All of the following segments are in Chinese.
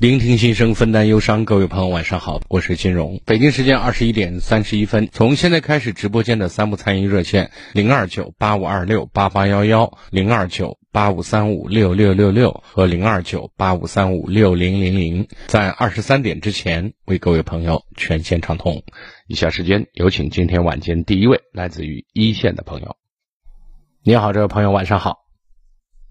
聆听心声，分担忧伤。各位朋友，晚上好，我是金荣。北京时间二十一点三十一分，从现在开始，直播间的三部参与热线零二九八五二六八八幺幺、零二九八五三五六六六六和零二九八五三五六零零零，在二十三点之前为各位朋友全线畅通。以下时间有请今天晚间第一位来自于一线的朋友。你好，这位朋友，晚上好。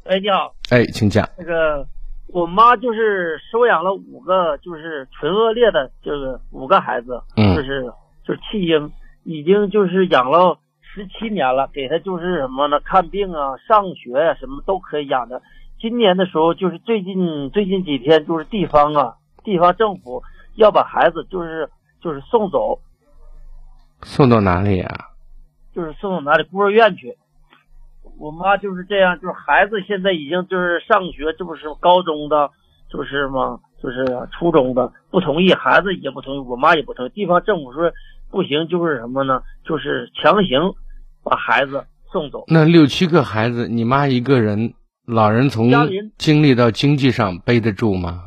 哎，你好。哎，请讲。那个。我妈就是收养了五个，就是纯恶劣的，就是五个孩子，就是就是弃婴，已经就是养了十七年了，给他就是什么呢？看病啊，上学呀，什么都可以养的。今年的时候，就是最近最近几天，就是地方啊，地方政府要把孩子就是就是送走，送到哪里呀？就是送到哪里孤儿院去。我妈就是这样，就是孩子现在已经就是上学，这不是高中的，就是吗？就是初中的，不同意，孩子也不同意，我妈也不同意。地方政府说不行，就是什么呢？就是强行把孩子送走。那六七个孩子，你妈一个人，老人从经历到经济上背得住吗？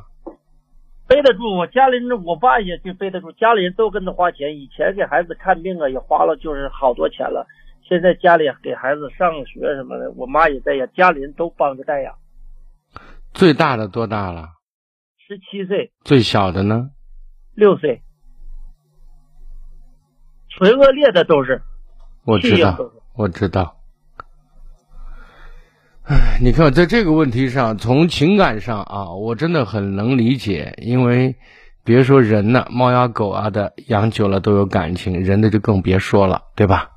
背得住，我家里人，我爸也就背得住，家里人都跟他花钱，以前给孩子看病啊，也花了就是好多钱了。现在家里给孩子上学什么的，我妈也在养，家里人都帮着带养。最大的多大了？十七岁。最小的呢？六岁。纯恶劣的都是。我知道，我知道。哎，你看，在这个问题上，从情感上啊，我真的很能理解，因为别说人呢，猫呀狗啊的养久了都有感情，人的就更别说了，对吧？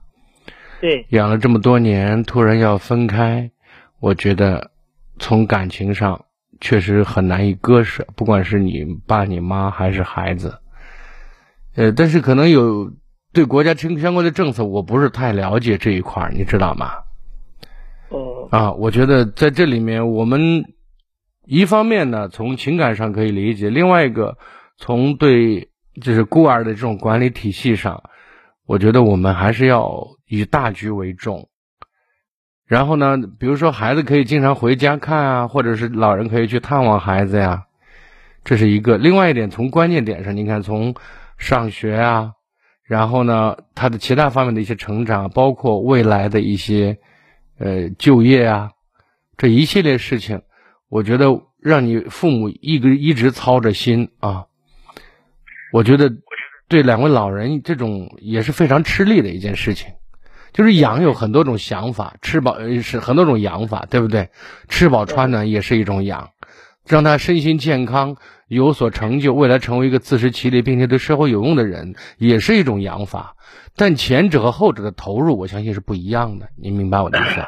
对，养了这么多年，突然要分开，我觉得从感情上确实很难以割舍，不管是你爸、你妈还是孩子。呃，但是可能有对国家相相关的政策，我不是太了解这一块你知道吗？哦。啊，我觉得在这里面，我们一方面呢，从情感上可以理解；另外一个，从对就是孤儿的这种管理体系上。我觉得我们还是要以大局为重。然后呢，比如说孩子可以经常回家看啊，或者是老人可以去探望孩子呀，这是一个。另外一点，从关键点上，你看从上学啊，然后呢，他的其他方面的一些成长，包括未来的一些呃就业啊，这一系列事情，我觉得让你父母一个一直操着心啊，我觉得。对两位老人，这种也是非常吃力的一件事情。就是养有很多种想法，吃饱是很多种养法，对不对？吃饱穿暖也是一种养，让他身心健康，有所成就，未来成为一个自食其力并且对社会有用的人，也是一种养法。但前者和后者的投入，我相信是不一样的。您明白我的意思？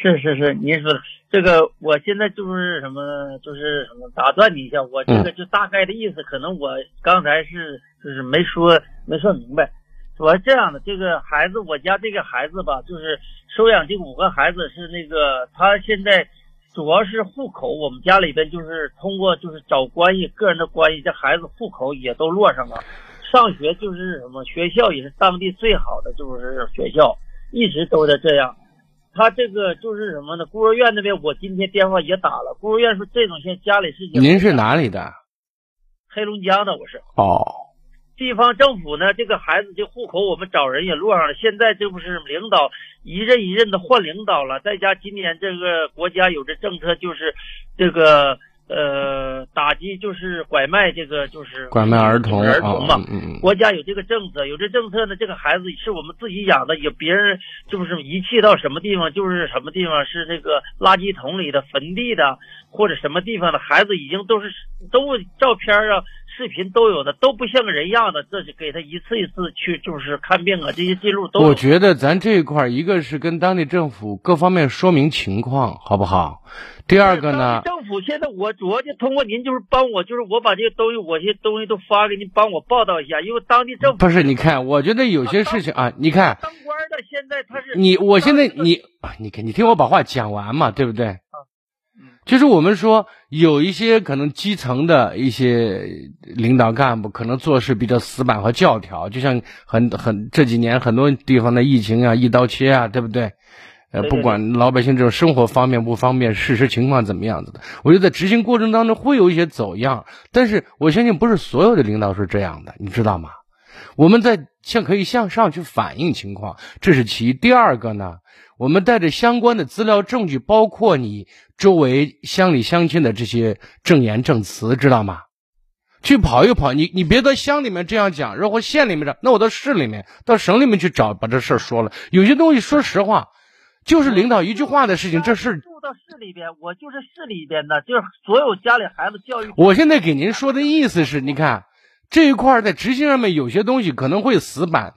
是是是，您说的这个，我现在就是什么，就是什么，打断你一下，我这个就大概的意思，可能我刚才是就是没说没说明白，主要这样的，这个孩子，我家这个孩子吧，就是收养这五个孩子是那个，他现在主要是户口，我们家里边就是通过就是找关系，个人的关系，这孩子户口也都落上了，上学就是什么学校也是当地最好的就是学校，一直都在这样。他这个就是什么呢？孤儿院那边，我今天电话也打了。孤儿院说这种现家里事情。您是哪里的？黑龙江的，我是。哦。地方政府呢，这个孩子这户口我们找人也落上了。现在这不是领导一任一任的换领导了，再加今年这个国家有这政策，就是这个呃打击就是拐卖这个就是拐卖儿童儿童嘛。国家有这个政策，有这政策呢，这个孩子是我们自己养的，有别人就是遗弃到什么地方就是什么地方，是这个垃圾桶里的、坟地的，或者什么地方的孩子已经都是都照片啊、视频都有的，都不像个人样的，这是给他一次一次去就是看病啊，这些记录都我觉得咱这一块儿，一个是跟当地政府各方面说明情况，好不好？第二个呢当地，政府现在我主要就通过您就是帮我，就是我把这些东西，我这些东西都发给您，帮我报道一下，因为当地政府不是你看，我觉得有些事情啊，你看当官的现在他是你，我现在你啊，你看你听我把话讲完嘛，对不对？嗯就是我们说有一些可能基层的一些领导干部可能做事比较死板和教条，就像很很这几年很多地方的疫情啊，一刀切啊，对不对？呃，不管老百姓这种生活方便不方便，事实情况怎么样子的，我觉得在执行过程当中会有一些走样，但是我相信不是所有的领导是这样的，你知道吗？我们在向可以向上去反映情况，这是其一。第二个呢，我们带着相关的资料证据，包括你周围乡里乡亲的这些证言证词，知道吗？去跑一跑，你你别到乡里面这样讲，然后县里面这，那我到市里面、到省里面去找，把这事儿说了。有些东西说实话，就是领导一句话的事情，这事住到市里边，我就是市里边的，就是所有家里孩子教育。我现在给您说的意思是，你看这一块儿在执行上面有些东西可能会死板，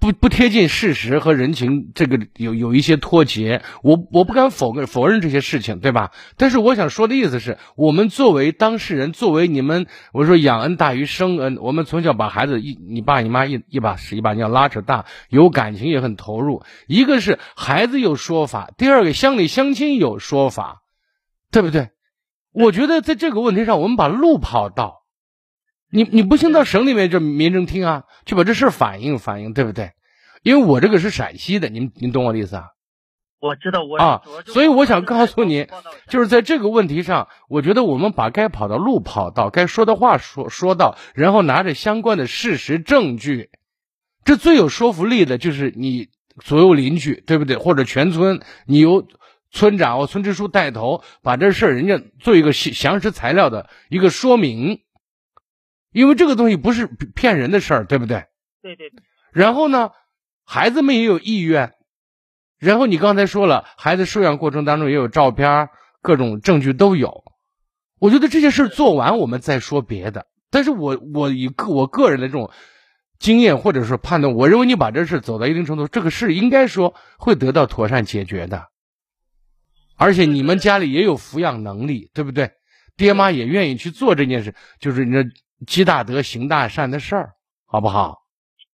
不不贴近事实和人情，这个有有一些脱节。我我不敢否认否认这些事情，对吧？但是我想说的意思是，我们作为当事人，作为你们，我说养恩大于生恩，我们从小把孩子一你爸你妈一一把屎一把尿拉扯大，有感情也很投入。一个是孩子有说法，第二个乡里乡亲有说法，对不对？我觉得在这个问题上，我们把路跑到，你你不行到省里面这民政厅啊，去把这事反映反映，对不对？因为我这个是陕西的，您您懂我的意思啊？我知道我啊所以我想告诉你就是在这个问题上，我觉得我们把该跑的路跑到，该说的话说说到，然后拿着相关的事实证据，这最有说服力的就是你左右邻居，对不对？或者全村，你由村长或村支书带头，把这事儿人家做一个详详实材料的一个说明，因为这个东西不是骗人的事儿，对不对？对对对，然后呢，孩子们也有意愿。然后你刚才说了，孩子收养过程当中也有照片，各种证据都有。我觉得这件事做完，我们再说别的。但是我我以个我个人的这种经验或者说判断，我认为你把这事走到一定程度，这个事应该说会得到妥善解决的。而且你们家里也有抚养能力，对不对？爹妈也愿意去做这件事，就是你这积大德、行大善的事儿，好不好？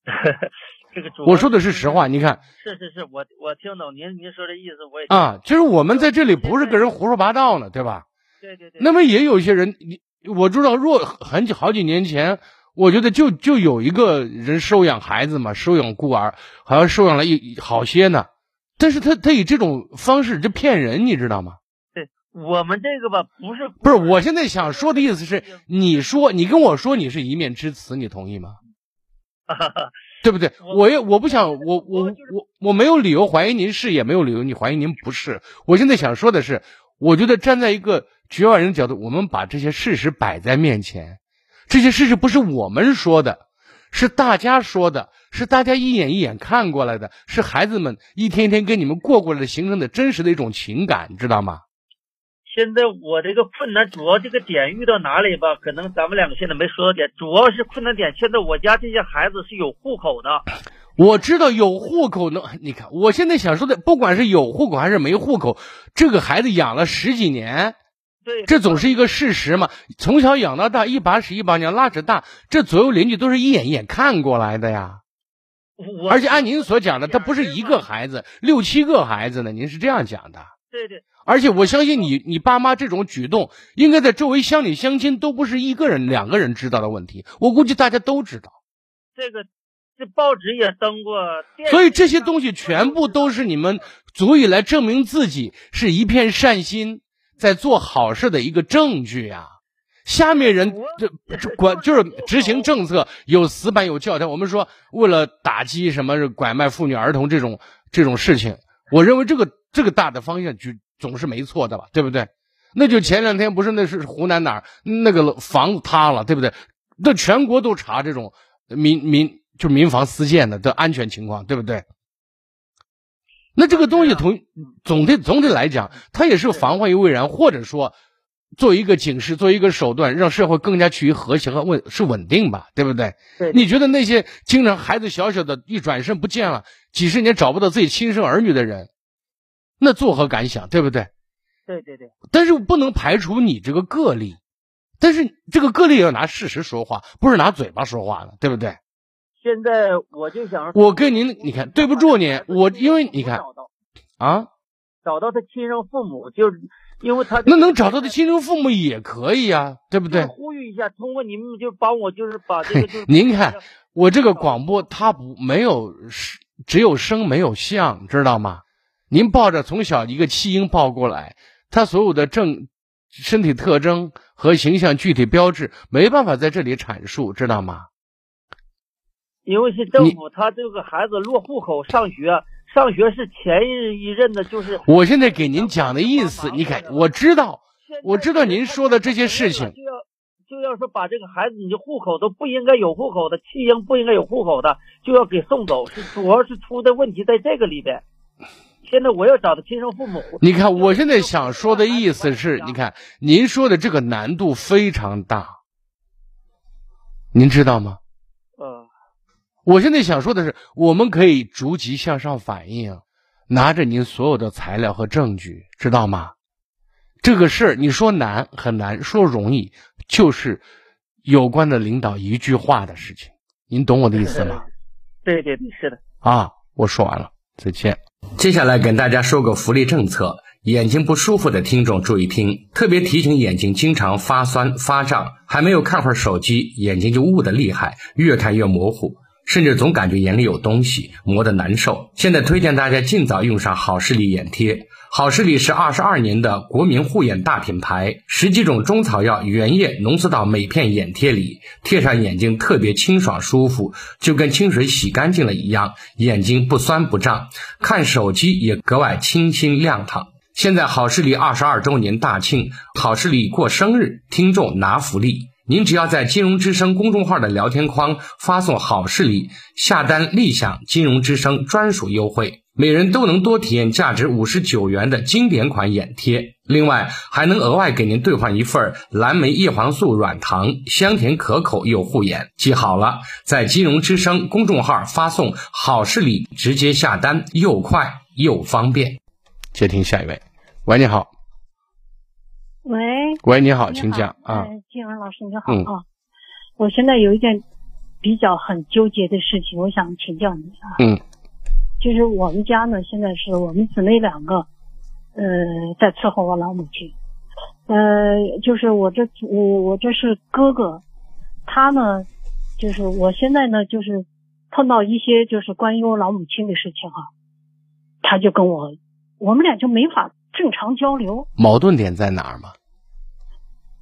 这个主我说的是实话，你看是是是，我我听懂您您说的意思，我也啊，就是我们在这里不是跟人胡说八道呢，对吧？对对对。那么也有一些人，你我知道，若很久好几年前，我觉得就就有一个人收养孩子嘛，收养孤儿，好像收养了一好些呢。但是他他以这种方式这骗人，你知道吗？对我们这个吧，不是不是，我现在想说的意思是，你说你跟我说你是一面之词，你同意吗？对不对？我我也我不想我我我我我没有理由怀疑您是，也没有理由你怀疑您不是。我现在想说的是，我觉得站在一个局外人的角度，我们把这些事实摆在面前，这些事实不是我们说的，是大家说的，是大家一眼一眼看过来的，是孩子们一天一天跟你们过过来的形成的真实的一种情感，知道吗？现在我这个困难主要这个点遇到哪里吧？可能咱们两个现在没说到点，主要是困难点。现在我家这些孩子是有户口的，我知道有户口能，你看，我现在想说的，不管是有户口还是没户口，这个孩子养了十几年，对，这总是一个事实嘛。从小养到大，一把屎一把尿拉扯大，这左右邻居都是一眼一眼看过来的呀。我而且按您所讲的，他不是一个孩子，六七个孩子呢，您是这样讲的。对对，而且我相信你，你爸妈这种举动，应该在周围乡里乡亲都不是一个人、两个人知道的问题，我估计大家都知道。这个这报纸也登过，所以这些东西全部都是你们足以来证明自己是一片善心，在做好事的一个证据呀、下面人这这管就是执行政策有死板有教条。我们说为了打击什么拐卖妇女儿童这种这种事情，我认为这个这个大的方向就总是没错的吧，对不对？那就前两天不是那是湖南哪儿那个房子塌了，对不对？那全国都查这种民民就民房私建的的安全情况，对不对？那这个东西从总的总体来讲，它也是防患于未然，或者说做一个警示，做一个手段，让社会更加趋于和谐和稳是稳定吧，对不对？对，你觉得那些经常孩子小小的一转身不见了，几十年找不到自己亲生儿女的人，那作何感想？对不对？对对对。但是不能排除你这个个例，但是这个个例要拿事实说话，不是拿嘴巴说话的，对不对？现在我就想，我跟您，你看对不住您，我因为你看啊，找到他亲生父母，就是因为他那能找到他亲生父母也可以啊，对不对？呼吁一下，通过你们就帮我，就是把这个，您看我这个广播，它不没有是只有声没有像，知道吗？您抱着从小一个弃婴抱过来，他所有的正、身体特征和形象具体标志，没办法在这里阐述，知道吗？因为是政府，他这个孩子落户口上学，上学是前一任的，就是我现在给您讲的意思。你看，我知道，我知道您说的这些事情，就要就要说把这个孩子，你的户口都不应该有户口的，弃婴不应该有户口的，就要给送走，是主要是出的问题在这个里边。现在我要找的亲生父母。你看，我现在想说的意思是，你看您说的这个难度非常大，您知道吗？我现在想说的是，我们可以逐级向上反映，拿着您所有的材料和证据，知道吗？这个事儿你说难很难，说容易就是有关的领导一句话的事情，您懂我的意思吗？对对对，是的。啊，我说完了，再见。接下来跟大家说个福利政策，眼睛不舒服的听众注意听，特别提醒眼睛经常发酸发胀，还没有看会儿手机，眼睛就雾的厉害，越看越模糊。甚至总感觉眼里有东西，磨得难受。现在推荐大家尽早用上好视力眼贴。好视力是二十二年的国民护眼大品牌，十几种中草药原液浓缩到每片眼贴里，贴上眼睛特别清爽舒服，就跟清水洗干净了一样，眼睛不酸不胀，看手机也格外清新亮堂。现在好视力二十二周年大庆，好视力过生日，听众拿福利。您只要在金融之声公众号的聊天框发送“好视力”，下单立享金融之声专属优惠，每人都能多体验价值五十九元的经典款眼贴，另外还能额外给您兑换一份蓝莓叶黄素软糖，香甜可口又护眼。记好了，在金融之声公众号发送“好视力”，直接下单，又快又方便。接听下一位，喂，你好。喂，喂，你好，请讲啊。金文老师你好啊，我现在有一件比较很纠结的事情，我想请教你啊。嗯，就是我们家呢，现在是我们姊妹两个，呃，在伺候我老母亲。呃，就是我这我我这是哥哥，他呢，就是我现在呢，就是碰到一些就是关于我老母亲的事情哈，他就跟我，我们俩就没法。正常交流，矛盾点在哪儿吗？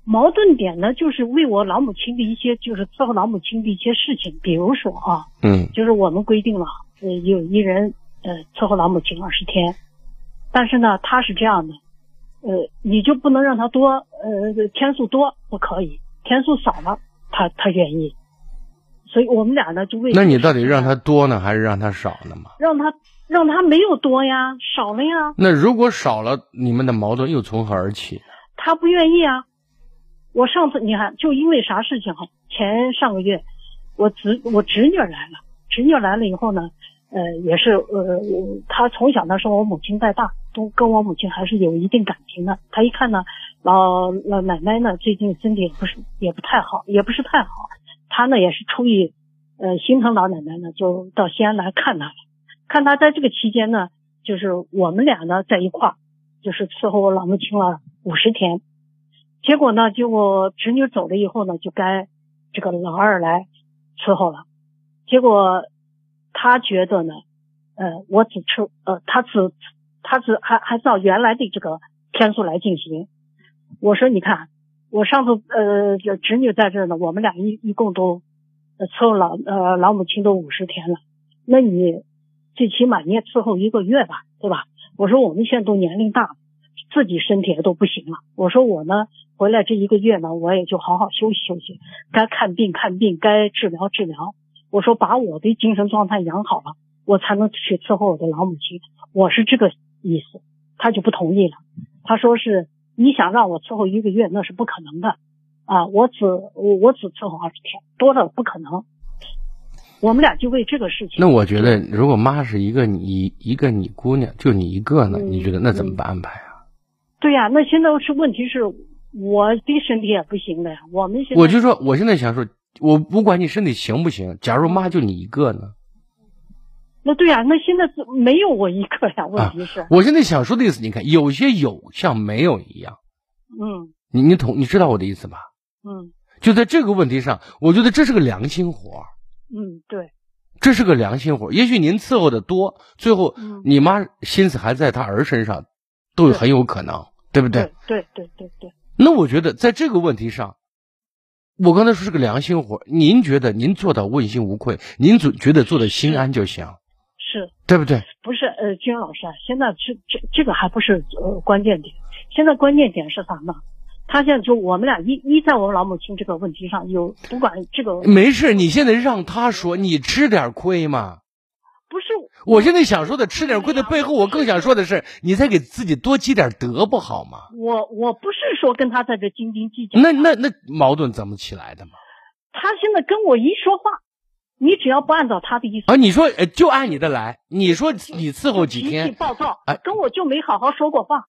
矛盾点呢，就是为我老母亲的一些，就是伺候老母亲的一些事情，比如说啊，嗯，就是我们规定了，呃，有一人呃伺候老母亲二十天，但是呢，他是这样的，呃，你就不能让他多，呃，天数多不可以，天数少了，他他愿意，所以我们俩呢就为，那你到底让他多呢，还是让他少呢嘛？让他。让他没有多呀，少了呀。那如果少了，你们的矛盾又从何而起？他不愿意啊。我上次你看，就因为啥事情哈？前上个月，我侄我侄女来了，侄女来了以后呢，呃，也是呃，她从小呢是我母亲带大，都跟我母亲还是有一定感情的。她一看呢，老老奶奶呢最近身体不是也不太好，也不是太好，他呢也是出于呃心疼老奶奶呢，就到西安来看她了。看他在这个期间呢，就是我们俩呢在一块儿，就是伺候我老母亲了五十天。结果呢，就我侄女走了以后呢，就该这个老二来伺候了。结果他觉得呢，呃，我只吃，呃，他只他只还还照原来的这个天数来进行。我说你看，我上次呃侄女在这呢，我们俩一一共都伺候老呃老母亲都五十天了，那你。最起码你也伺候一个月吧，对吧？我说我们现在都年龄大，自己身体也都不行了。我说我呢，回来这一个月呢，我也就好好休息休息，该看病看病，该治疗治疗。我说把我的精神状态养好了，我才能去伺候我的老母亲。我是这个意思，他就不同意了。他说是你想让我伺候一个月，那是不可能的啊！我只我我只伺候二十天，多了不可能。我们俩就为这个事情。那我觉得，如果妈是一个你一个你姑娘，就你一个呢？嗯你觉得那怎么办安排啊？对呀、那现在是问题是我的身体也不行了呀。我们现在我就说，我现在想说，我不管你身体行不行，假如妈就你一个呢？那对呀、那现在是没有我一个呀。问题是，我现在想说的意思，你看，有些有像没有一样，嗯你你懂你知道我的意思吧？嗯就在这个问题上，我觉得这是个良心活儿，嗯，对，这是个良心活。也许您伺候的多，最后嗯你妈心思还在她儿身上，都有很有可能，对不对？对对对对对，那我觉得在这个问题上，我刚才说是个良心活，您觉得您做到问心无愧，您总觉得做的心安就行，是对不对？不是？呃，金老师啊，现在这这这个还不是呃关键点，现在关键点是啥呢？他现在就我们俩一一在我们老母亲这个问题上有不管这个没事，你现在让他说，你吃点亏嘛。不是我现在想说的吃点亏的背后，我更想说的是，你再给自己多积点德不好吗？我我不是说跟他在这斤斤计较，那那那矛盾怎么起来的嘛？他现在跟我一说话，你只要不按照他的意思，啊，你说呃就按你的来，你说你伺候几脾气天，暴躁，哎跟我就没好好说过话，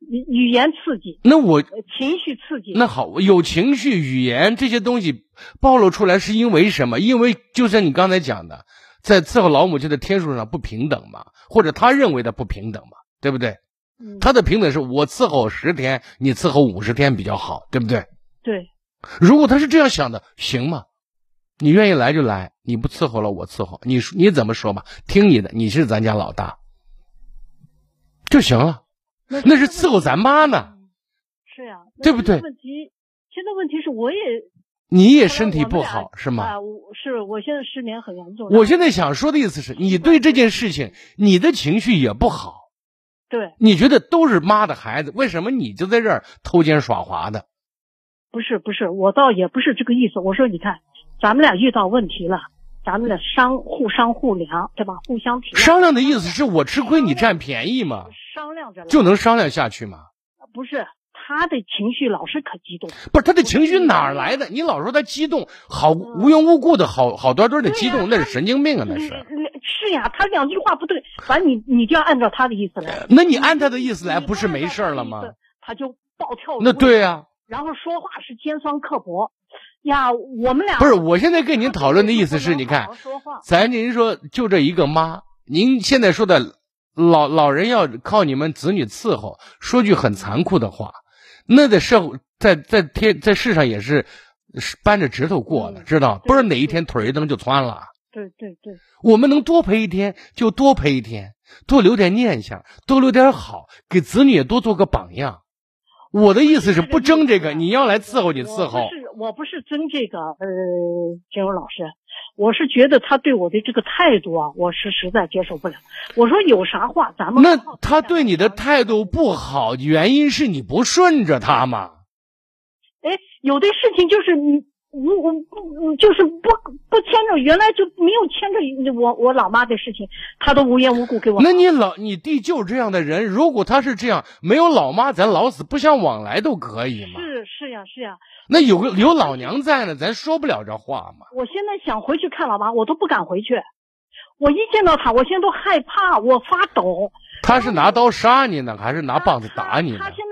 语语言刺激，那我呃情绪刺激，那好，有情绪、语言这些东西暴露出来，是因为什么？因为就像你刚才讲的，在伺候老母亲的天数上不平等嘛，或者他认为的不平等嘛，对不对？嗯他的平等是我伺候十天，你伺候五十天比较好，对不对？对如果他是这样想的，行吗？你愿意来就来，你不伺候了我伺候，你说你怎么说吧，听你的，你是咱家老大就行了。那是伺候咱妈呢，是呀，那对不对现在问题现在问题是我也你也身体不好是吗？啊，我是我现在失眠很严重。我现在想说的意思是你对这件事情，你的情绪也不好，对，你觉得都是妈的孩子，为什么你就在这儿偷奸耍滑的？不是不是，我倒也不是这个意思。我说你看，咱们俩遇到问题了，咱们的商互商互量，对吧？互相体谅。商量的意思是我吃亏，你占便宜吗？商量着来就能商量下去吗？不是他的情绪老是可激动，不是他的情绪哪儿来的？你老说他激动，好无缘无故的好好端端的激动，那是神经病啊！那是。是呀，他两句话不对，反正你你就要按照他的意思来。那你按他的意思来，不是没事儿了吗？他就暴跳。那对呀、然后说话是尖酸刻薄，呀，我们俩不是，我现在跟您讨论的意思是，你看，咱您说就这一个妈，您现在说的老老人要靠你们子女伺候，说句很残酷的话，那在社会在在天在世上也是是扳着指头过的，嗯知道？不是哪一天腿一蹬就窜了。对对对，我们能多陪一天就多陪一天，多留点念想，多留点好，给子女也多做个榜样。我的意思是不争这个，你要来伺候你伺候我。不是我不是争这个，呃，金荣老师，我是觉得他对我的这个态度啊，我是实在接受不了。我说有啥话咱们那他对你的态度不好，原因是你不顺着他嘛？哎，有的事情就是你。我我不就是不不牵着，原来就没有牵着我我老妈的事情，他都无缘无故给我。那你老你弟就是这样的人，如果他是这样，没有老妈，咱老死不相往来都可以嘛。是是呀是呀，那有个有老娘在呢，咱说不了这话嘛。我现在想回去看老妈，我都不敢回去。我一见到他，我现在都害怕，我发抖。他是拿刀杀你呢，还是拿棒子打你呢他？他现在一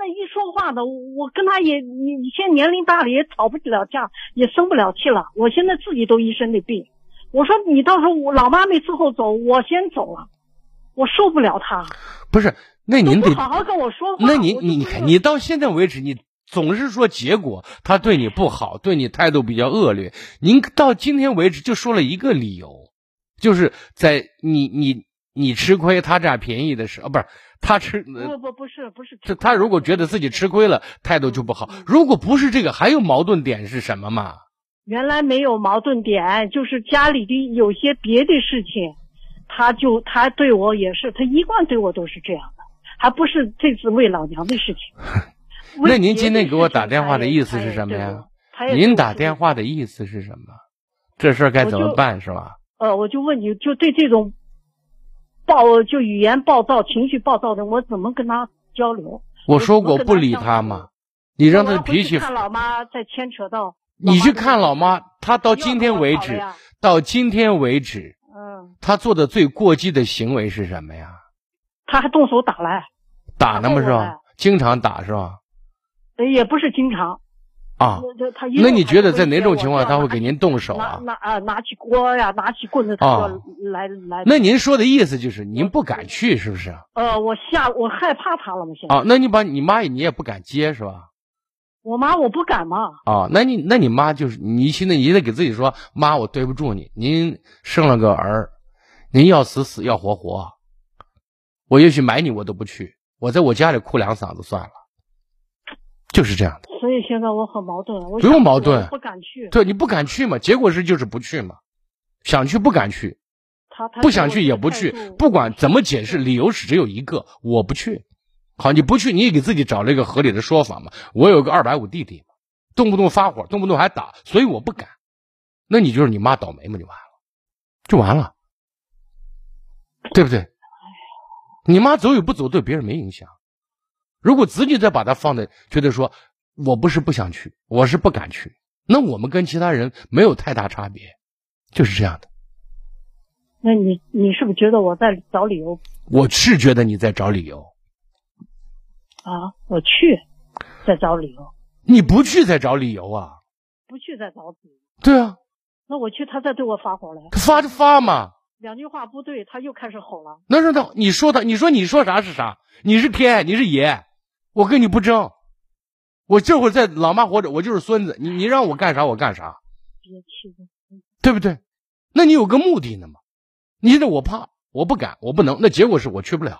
说话的，我跟他也，你你现在年龄大了，也吵不了架，也生不了气了。我现在自己都一身的病。我说你到时候我老妈没伺候走，我先走了，我受不了他。不是，那您得好好跟我说话。那你你你看，你到现在为止，你总是说结果他对你不好，对你态度比较恶劣。您到今天为止就说了一个理由，就是在你你你吃亏，他占便宜的时候，不是他吃。呃不不不是不是，这他如果觉得自己吃亏了，态度就不好。嗯如果不是这个，还有矛盾点是什么嘛？原来没有矛盾点，就是家里的有些别的事情，他就他对我也是，他一贯对我都是这样的。还不是这次为老娘的事情。那您今天给我打电话的意思是什么呀？您打电话的意思是什么？这事儿该怎么办是吧？呃，我就问你，就对这种暴就语言暴躁、情绪暴躁的，我怎么跟他交流？我说过不理他嘛？你让他脾气。看老妈再牵扯到。你去看老妈，她到今天为止，到今天为止，嗯，她做的最过激的行为是什么呀？她还动手打来。打呢吗？是吧？经常打是吧？也不是经常。啊，那你觉得在哪种情况他会给您动手啊？拿啊，拿起锅呀，拿起棍子，他就来来。那您说的意思就是您不敢去，是不是？呃，我吓，我害怕他了嘛，现在。啊，那你把你妈你也不敢接是吧？我妈我不敢嘛。啊，那你那你妈就是你现在你得给自己说，妈，我对不住你，您生了个儿，您要死死要活活，我也许买你我都不去，我在我家里哭两嗓子算了。就是这样的，所以现在我很矛盾。不用矛盾，不敢去。对你不敢去嘛？结果是就是不去嘛？想去不敢去，他他不想去也不去，不管怎么解释，理由是只有一个：我不去。好，你不去，你也给自己找了一个合理的说法嘛。我有个二百五弟弟嘛，动不动发火，动不动还打，所以我不敢。那你就是你妈倒霉嘛？就完了，就完了，对不对？你妈走与不走对别人没影响。如果子女再把他放在，觉得说，我不是不想去，我是不敢去，那我们跟其他人没有太大差别，就是这样的。那你你是不是觉得我在找理由？我是觉得你在找理由。啊，我去，在找理由。你不去在找理由啊？不去在找理由。对啊。那我去，他再对我发火了。他发就发嘛。两句话不对，他又开始吼了。那是他，你说他，你说你说啥是啥？你是天，你是爷。我跟你不争，我这会儿在老妈活着，我就是孙子。你你让我干啥我干啥，对不对？那你有个目的呢嘛？你现在我怕，我不敢，我不能。那结果是我去不了，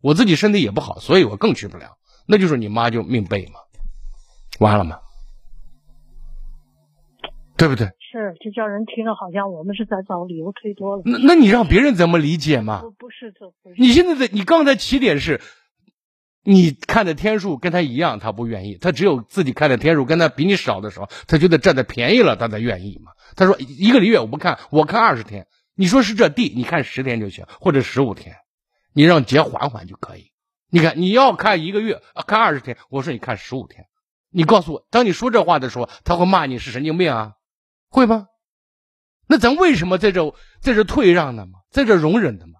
我自己身体也不好，所以我更去不了。那就是你妈就命背嘛，完了吗？对不对？是，就叫人听着好像我们是在找理由推脱了。那那你让别人怎么理解嘛？不是这，你现在的你刚才起点是。你看的天数跟他一样，他不愿意。他只有自己看的天数跟他比你少的时候，他觉得占的便宜了，他才愿意嘛。他说一个月我不看，我看二十天。你说是这地，你看十天就行，或者十五天，你让节缓缓就可以。你看你要看一个月，看二十天，我说你看十五天。你告诉我，当你说这话的时候，他会骂你是神经病啊？会吗？那咱为什么在这在这退让呢嘛，在这容忍的嘛？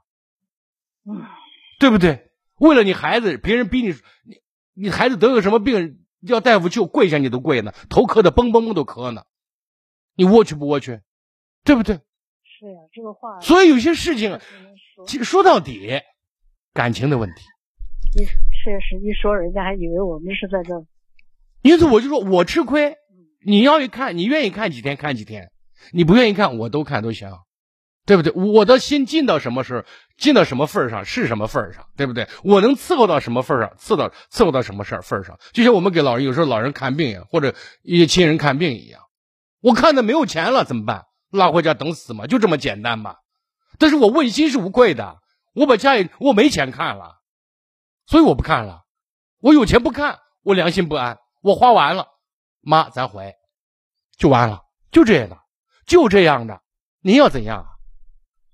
对不对？为了你孩子，别人逼你，你你孩子得个什么病，要大夫救，跪下你都跪呢，头磕的嘣嘣嘣都磕呢，你窝屈不窝屈？对不对？是呀，这个话。所以有些事情，其实说到底，感情的问题。你确实一说，人家还以为我们是在这。因此，我就说我吃亏。你要一看，你愿意看几天看几天，你不愿意看，我都看都行。对不对？我的心尽到什么时候，尽到什么份上是什么份上，对不对？我能伺候到什么份上，伺到伺候到什么事份上。就像我们给老人有时候老人看病呀，或者一些亲人看病一样，我看他没有钱了怎么办？拉回家等死嘛，就这么简单嘛。但是我问心是无愧的，我把家里我没钱看了，所以我不看了。我有钱不看，我良心不安。我花完了，妈咱回，就完了，就这样的，就这样的。您要怎样？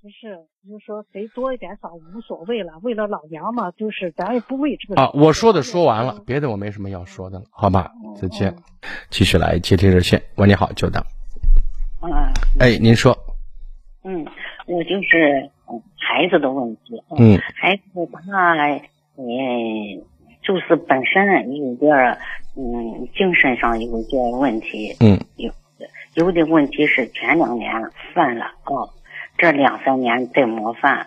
不是，就说谁多一点少无所谓了。为了老娘嘛，就是咱也不为这个。啊，我说的说完了，别的我没什么要说的了，好吧？再见。继续来接听热线。喂，你好，久等。啊。哎，您说。嗯，我就是孩子的问题。嗯。孩子他，嗯，就是本身有点嗯，精神上有点问题。嗯。有有的问题是前两年犯了啊。这两三年在模范，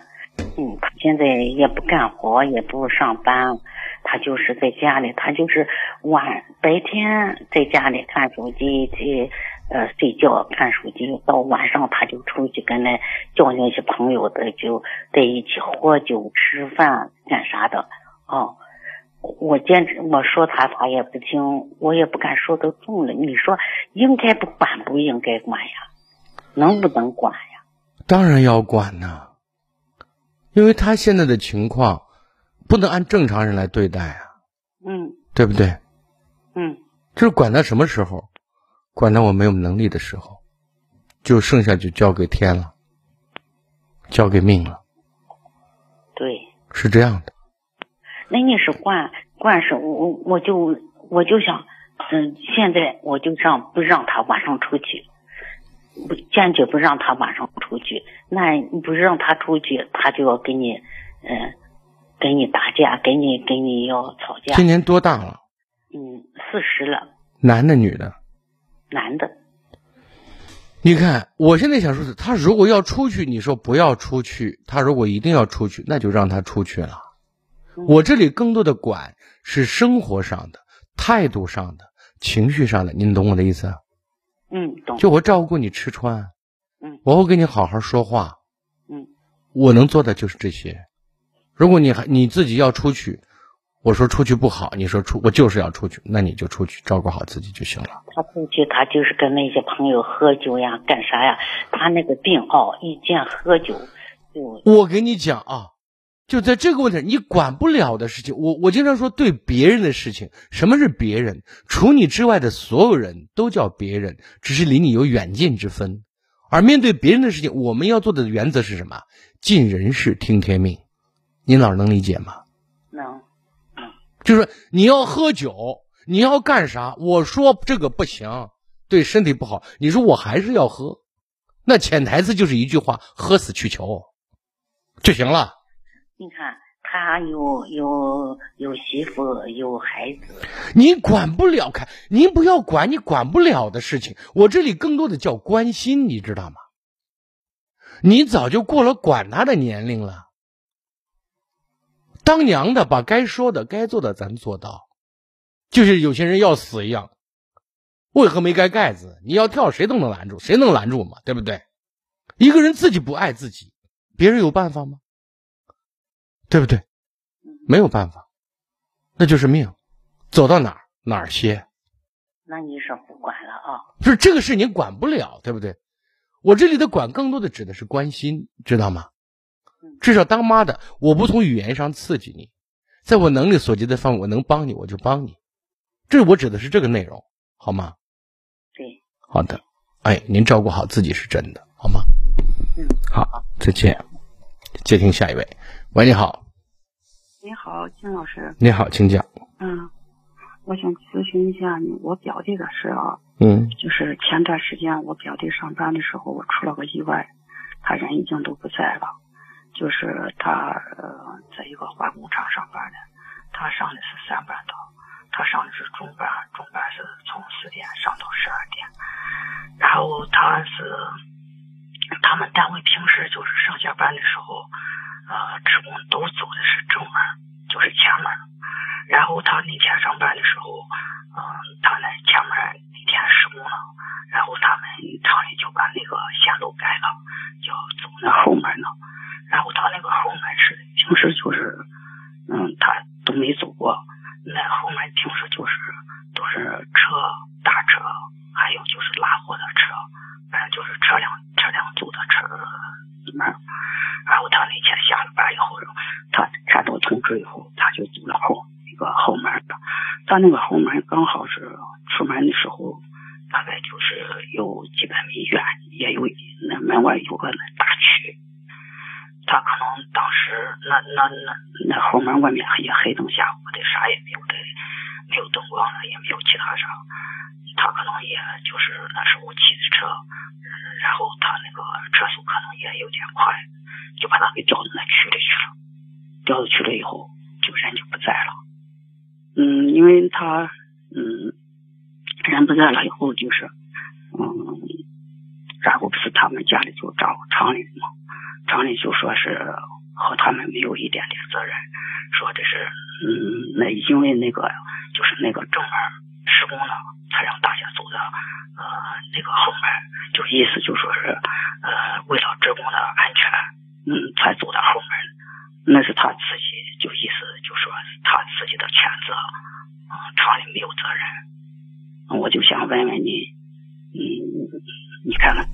嗯，他现在也不干活，也不上班，他就是在家里，他就是晚白天在家里看手机，去呃睡觉看手机，到晚上他就出去跟那叫那些朋友的就在一起喝酒吃饭干啥的，哦，我坚持我说他他也不听，我也不敢说的重了。你说应该不管不应该管呀？能不能管？当然要管呢，因为他现在的情况，不能按正常人来对待啊，嗯对不对？嗯就是管到什么时候，管到我没有能力的时候，就剩下就交给天了，交给命了，对。是这样的。那你是管管是我我我就我就想，嗯，现在我就让不让他晚上出去，不坚决不让他晚上出去。那你不让他出去，他就要跟你，嗯、跟你打架，跟你跟你要吵架。今年多大了？嗯，四十了，男的女的？男的。你看，我现在想说的，他如果要出去，你说不要出去；他如果一定要出去，那就让他出去了。我这里更多的管是生活上的、态度上的、情绪上的，您懂我的意思啊？嗯，懂。就我照顾你吃穿，嗯我会跟你好好说话，嗯我能做的就是这些。如果你还你自己要出去，我说出去不好，你说出我就是要出去，那你就出去照顾好自己就行了。他出去，他就是跟那些朋友喝酒呀，干啥呀？他那个病哦，一见喝酒就我跟你讲啊，就在这个问题，你管不了的事情，我我经常说，对别人的事情，什么是别人？除你之外的所有人都叫别人，只是离你有远近之分。而面对别人的事情，我们要做的原则是什么？尽人事，听天命。您老师能理解吗？能就是你要喝酒，你要干啥？我说这个不行，对身体不好。你说我还是要喝，那潜台词就是一句话：喝死去求就行了。你看他有有有媳妇有孩子，你管不了，看您不要管你管不了的事情。我这里更多的叫关心，你知道吗？你早就过了管他的年龄了。当娘的把该说的、该做的咱做到，就是有些人要死一样。为何没盖盖子？你要跳，谁都能拦住，谁能拦住嘛？对不对？一个人自己不爱自己，别人有办法吗？对不对？没有办法，那就是命，走到哪儿哪儿歇。那你说不管了啊？不是这个事你管不了，对不对？我这里的管更多的指的是关心，知道吗？至少当妈的，我不从语言上刺激你，在我能力所及的范围，我能帮你我就帮你。这我指的是这个内容，好吗？对，好的，哎，您照顾好自己是真的，好吗？嗯，好，再见。接听下一位，喂，你好，你好，金老师。你好，请讲。嗯，我想咨询一下你，我表弟的事啊。嗯就是前段时间我表弟上班的时候，我出了个意外，他人已经都不在了。就是他呃，在一个化工厂上班的，他上的是三班倒，他上的是中班，中班是从四点上到十二点。然后他是他们单位平时就是上下班的时候，呃，职工都走的是正门，就是前门。然后他那天上班的时候，嗯、他那前门那天施工了，然后他们厂里就把那个线路改了，就走那后门了。然后他那个后门是平时就是，嗯，他都没走过，那后门平时就是都是车、大车，还有就是拉货的车，反正就是车辆车辆走的车门。然后他那天下了班以后，他看到通知以后，他就走了后那个后门。他那个后门刚好是出门的时候，大概就是有几百米远，也有那门外有个那大区。他可能当时那那那那后门外面也黑灯瞎火的，啥也没有的，没有灯光了，也没有其他啥。他可能也就是那时候骑的车，然后他那个车速可能也有点快，就把他给调到那区里去了。调到区里以后，就人就不在了。嗯，因为他嗯人不在了以后，就是嗯，然后不是他们家里就找厂里嘛，厂里就说是和他们没有一点点责任，说这是嗯，那因为那个就是那个正门施工了，才让大家走的呃那个后门，就意思就说是呃为了职工的安全，嗯才走的后门，那是他自己就意思就说他自己的全责，厂里没有责任，我就想问问你，嗯你看看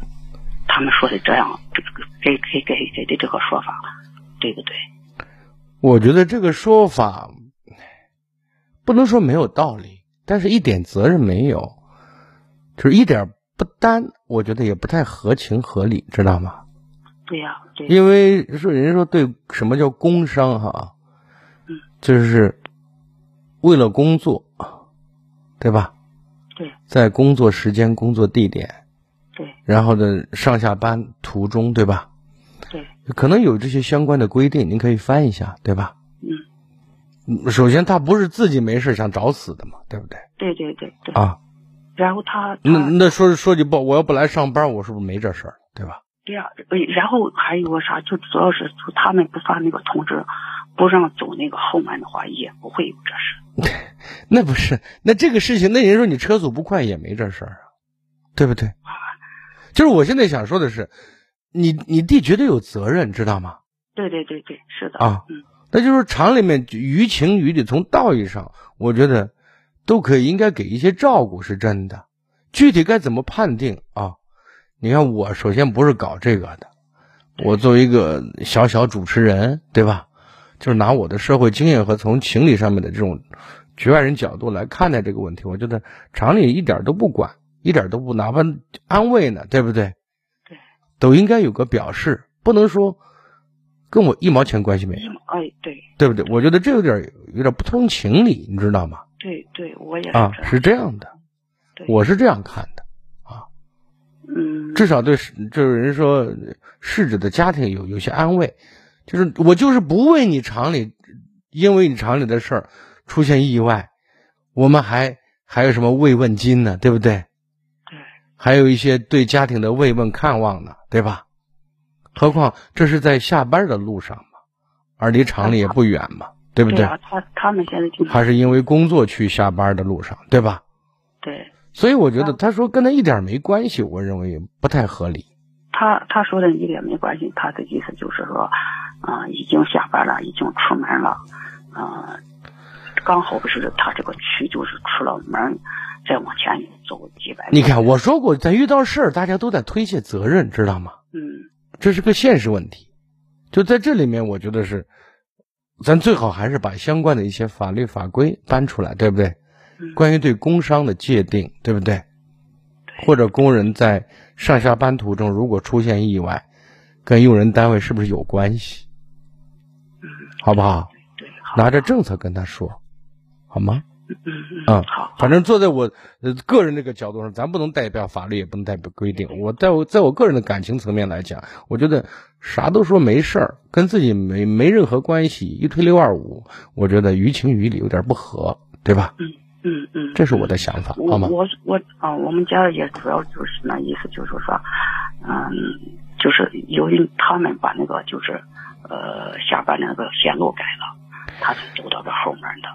他们说的这样，这个给给给给的这个说法对不对？我觉得这个说法不能说没有道理，但是一点责任没有，就是一点不担，我觉得也不太合情合理，知道吗？对呀、对，因为说人家说对什么叫工伤哈，嗯，就是为了工作，对吧？对在工作时间、工作地点，对然后呢上下班途中，对吧？对，可能有这些相关的规定，您可以翻一下，对吧？嗯，嗯。首先，他不是自己没事想找死的嘛，对不对？对对对对。啊，然后他他那那说说句不，我要不来上班，我是不是没这事儿，对吧？对呀、呃然后还有个啥，就主要是就他们不发那个通知，不让走那个后门的话，也不会有这事。那不是，那这个事情，那人说你车速不快也没这事儿啊，对不对？就是我现在想说的是，你你弟绝对有责任，知道吗？对对对对，是的。啊嗯，那就是厂里面于情于理，从道义上，我觉得都可以应该给一些照顾，是真的。具体该怎么判定啊？你看，我首先不是搞这个的，我作为一个小小主持人，对吧？就是拿我的社会经验和从情理上面的这种局外人角度来看待这个问题，我觉得厂里一点都不管，一点都不哪怕安慰呢，对不对？对，都应该有个表示，不能说跟我一毛钱关系没有。哎，对对不对？我觉得这有点有点不通情理，你知道吗？对对，我也是啊。是这样的，对我是这样看的啊，嗯，至少对就是人说逝者的家庭有有些安慰，就是我就是不为你厂里，因为你厂里的事儿出现意外，我们还还有什么慰问金呢？对不对？对还有一些对家庭的慰问看望呢，对吧？何况这是在下班的路上嘛，而离厂里也不远嘛，对不对？对啊，他他们现在经常还是因为工作去下班的路上，对吧？对所以我觉得他说跟他一点没关系，我认为不太合理。他他说的一点没关系，他的意思就是说，啊、已经下班了，已经出门了，啊、刚好不是他这个区就是出了门，再往前走几百米。你看，我说过，咱遇到事儿，大家都在推卸责任，知道吗？嗯，这是个现实问题。就在这里面，我觉得是，咱最好还是把相关的一些法律法规搬出来，对不对？嗯关于对工伤的界定，对不对？或者工人在上下班途中如果出现意外，跟用人单位是不是有关系？嗯，好不好，拿着政策跟他说，好吗？嗯嗯嗯好，反正坐在我呃个人这个角度上，咱不能代表法律，也不能代表规定。我在我在我个人的感情层面来讲，我觉得啥都说没事儿，跟自己没没任何关系，一推六二五，我觉得于情于理有点不合，对吧？嗯嗯嗯，这是我的想法，好吗？我我啊、我们家也主要就是那意思，就是说，嗯，就是由于他们把那个就是呃下班那个线路改了，他才走到这后门的。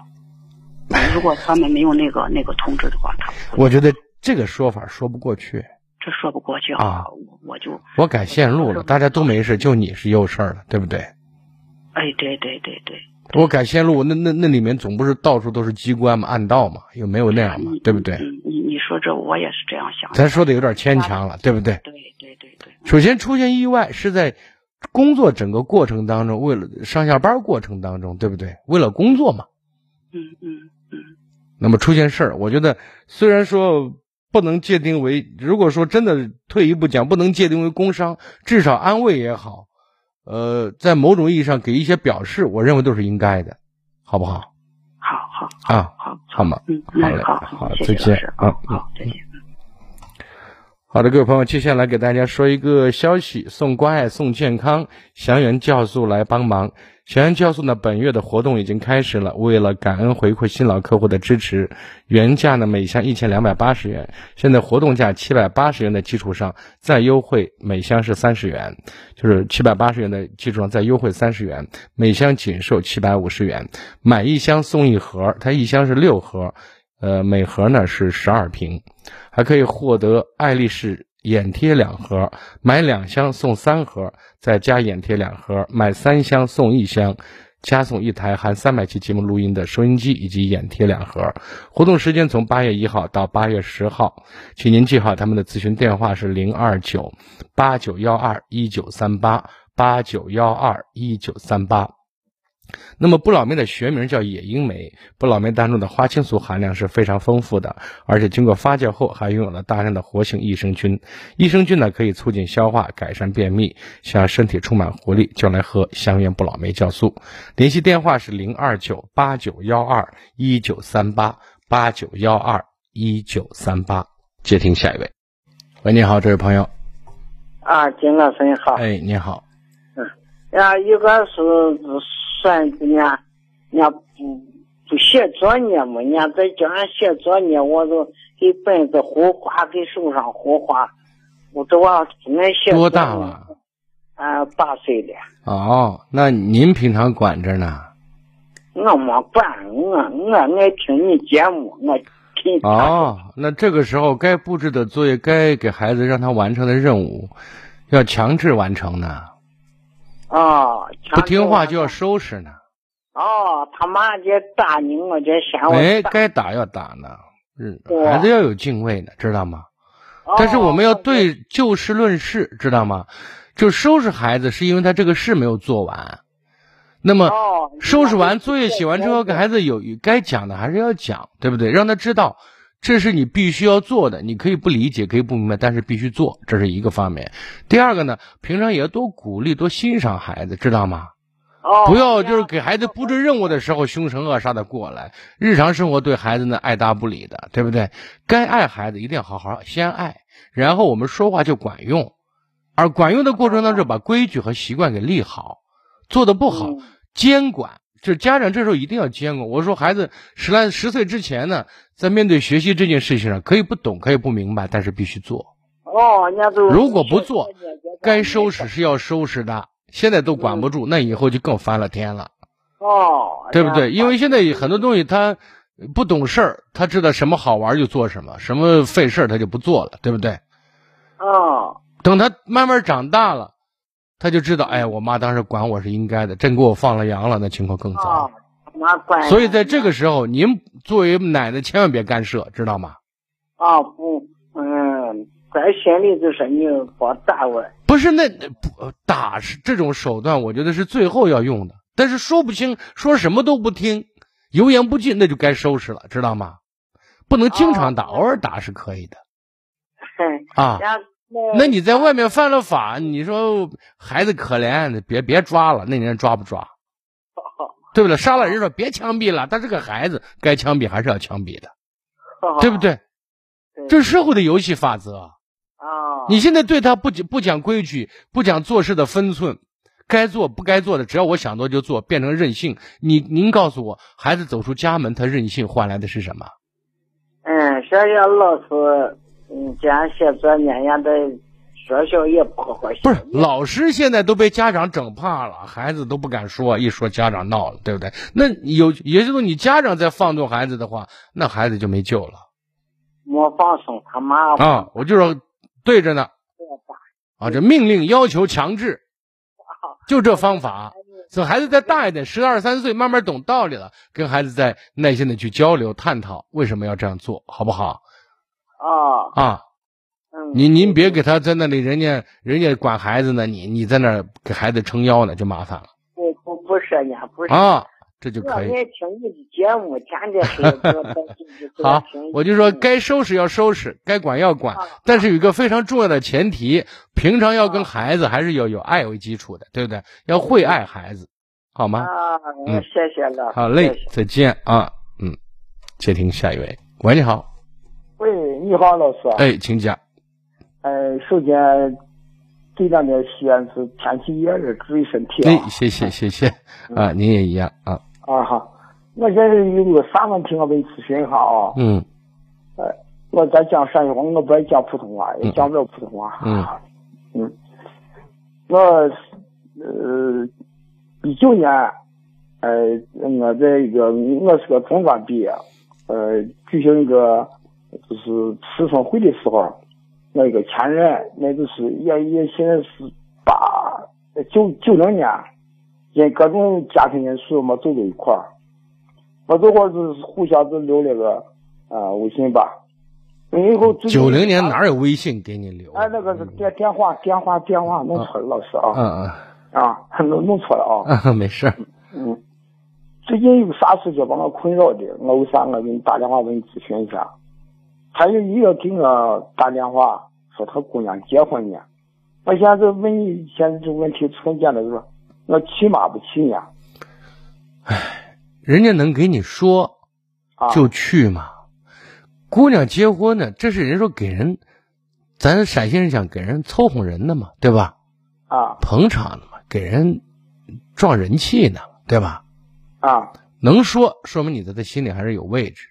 如果他们没有那个那个通知的话，他我觉得这个说法说不过去。这说不过去啊我我就我改线路了，大家都没事，就你是有事儿了，对不对？哎，对对对对，我改线路，那那那里面总不是到处都是机关嘛，暗道嘛，又没有那样嘛，对不对？嗯，你你说这我也是这样想的。咱说的有点牵强了，对不对？对对对对，首先出现意外是在工作整个过程当中，为了上下班过程当中，对不对？为了工作嘛。嗯嗯嗯，那么出现事儿，我觉得虽然说不能界定为，如果说真的退一步讲，不能界定为工伤，至少安慰也好，呃，在某种意义上给一些表示，我认为都是应该的，好不好？好好啊，好好嘛？嗯，好嘞嗯好好再见啊，好，再见。好的，各位朋友，接下来给大家说一个消息：送关爱，送健康，祥源酵素来帮忙。祥源酵素呢，本月的活动已经开始了。为了感恩回馈新老客户的支持，原价呢每箱一千两百八十元，现在活动价七百八十元的基础上再优惠每箱是三十元，就是七百八十元的基础上再优惠三十元，每箱仅售七百五十元，买一箱送一盒，它一箱是六盒，呃，每盒呢是十二瓶。还可以获得爱丽仕眼贴两盒，买两箱送三盒，再加眼贴两盒，买三箱送一箱，加送一台含三百期节目录音的收音机以及眼贴两盒。活动时间从八月一号到八月十号，请您记好他们的咨询电话是零二九八九幺二一九三八八九幺二一九三八。那么不老梅的学名叫野樱梅，不老梅当中的花青素含量是非常丰富的，而且经过发酵后还拥有了大量的活性益生菌。益生菌呢可以促进消化、改善便秘，想让身体充满活力，就来喝香橼不老梅酵素。联系电话是零二九八九幺二一九三八八九幺二一九三八。接听下一位，喂，你好，这位朋友。啊，金老师你好。哎，你好。嗯，呀，一个是孙子呢，人家不不写作业嘛，人家在叫俺写作业，我都给本子胡画，给手上胡画，我这娃不爱写。多大了？啊，八岁了。哦，那您平常管着呢？我没管，我我爱听你节目，我听。哦，那这个时候该布置的作业，该给孩子让他完成的任务，要强制完成呢。哦，不听话就要收拾呢。哦，他妈就打你，我就嫌我。哎，该打要打呢。嗯，孩子要有敬畏呢，知道吗？但是我们要对就事论事，知道吗？就收拾孩子，是因为他这个事没有做完。那么收拾完作业写完之后，给孩子有该讲的还是要讲，对不对？让他知道这是你必须要做的，你可以不理解，可以不明白，但是必须做，这是一个方面。第二个呢，平常也要多鼓励，多欣赏孩子，知道吗？哦不要就是给孩子布置任务的时候凶神恶煞的过来，日常生活对孩子呢爱答不理的，对不对？该爱孩子一定要好好先爱，然后我们说话就管用，而管用的过程当中把规矩和习惯给立好，做的不好。监管，就是家长这时候一定要监管。我说孩子十来十岁之前呢，在面对学习这件事情上，可以不懂，可以不明白，但是必须做。哦，人家都如果不做，该收拾是要收拾的。现在都管不住，那以后就更翻了天了。哦，对不对？因为现在很多东西他不懂事儿，他知道什么好玩就做什么，什么费事儿他就不做了，对不对？哦，等他慢慢长大了。他就知道，哎，我妈当时管我是应该的，真给我放了羊了，那情况更糟。所以在这个时候，您作为奶奶千万别干涉，知道吗？啊不，嗯，在心里就是你别打我。不是那不打是这种手段，我觉得是最后要用的。但是说不清，说什么都不听，油盐不进，那就该收拾了，知道吗？不能经常打，偶尔打是可以的。啊。那你在外面犯了法，你说孩子可怜，别别抓了，那人抓不抓？对不对？杀了人说别枪毙了，他是个孩子，该枪毙还是要枪毙的，对不对？这是社会的游戏法则啊！你现在对他不讲不讲规矩，不讲做事的分寸，该做不该做的，只要我想做就做，变成任性。你您告诉我，孩子走出家门，他任性换来的是什么？嗯，学校老师。嗯，这样写作业，人家的学校也不好好写。不是，老师现在都被家长整怕了，孩子都不敢说，一说家长闹了，对不对？那有，也就是你家长在放纵孩子的话，那孩子就没救了。我放松，他妈啊，我就说对着呢。啊，这命令、要求、强制，就这方法。等孩子再大一点，十二三岁，慢慢懂道理了，跟孩子再耐心的去交流、探讨为什么要这样做，好不好？啊啊，嗯，您您别给他在那里，人家人家管孩子呢，你你在那给孩子撑腰呢，就麻烦了。不不不是呢，不是啊，这就可以。的节目，天天是。好，我就说该收拾要收拾，该管要管，但是有一个非常重要的前提，平常要跟孩子还是要有爱为基础的，对不对？要会爱孩子，好吗？啊，嗯，谢谢了。好嘞，再见啊，嗯，接听下一位，喂，你好。喂，你好，老师。哎，请讲。呃，首先这两天西安是天气炎热，注意身体啊。哎，谢谢谢谢啊，您也一样啊。啊好，我现在有个啥问题，我给你咨询一下啊。嗯。呃，我在讲陕西话，我不爱讲普通话，也讲不了普通话。嗯。嗯。我呃一九年，呃，我在一个我是个中专毕业，呃，举行一个。就是师生会的时候，那个前任，那就是也也现在是八九九零年，因各种家庭因素没走到一块儿，没走过就是互相就留了个啊微信吧。以后九零年哪有微信给你留？哎，那个是电电话电话电话弄错了，老师啊。嗯嗯。啊，弄弄错了啊。没事。嗯。最近有啥事情把我困扰的，我为啥我给你打电话问你咨询一下？他有一个给我打电话说他姑娘结婚呢，我现在问你，现在这问题很简单，就是我去吗不去呢？唉，人家能给你说啊，就去嘛。姑娘结婚呢，这是人说给人，咱陕西人讲给人凑哄人的嘛，对吧？啊捧场的嘛，给人壮人气呢，对吧？啊能说，说明你在他心里还是有位置。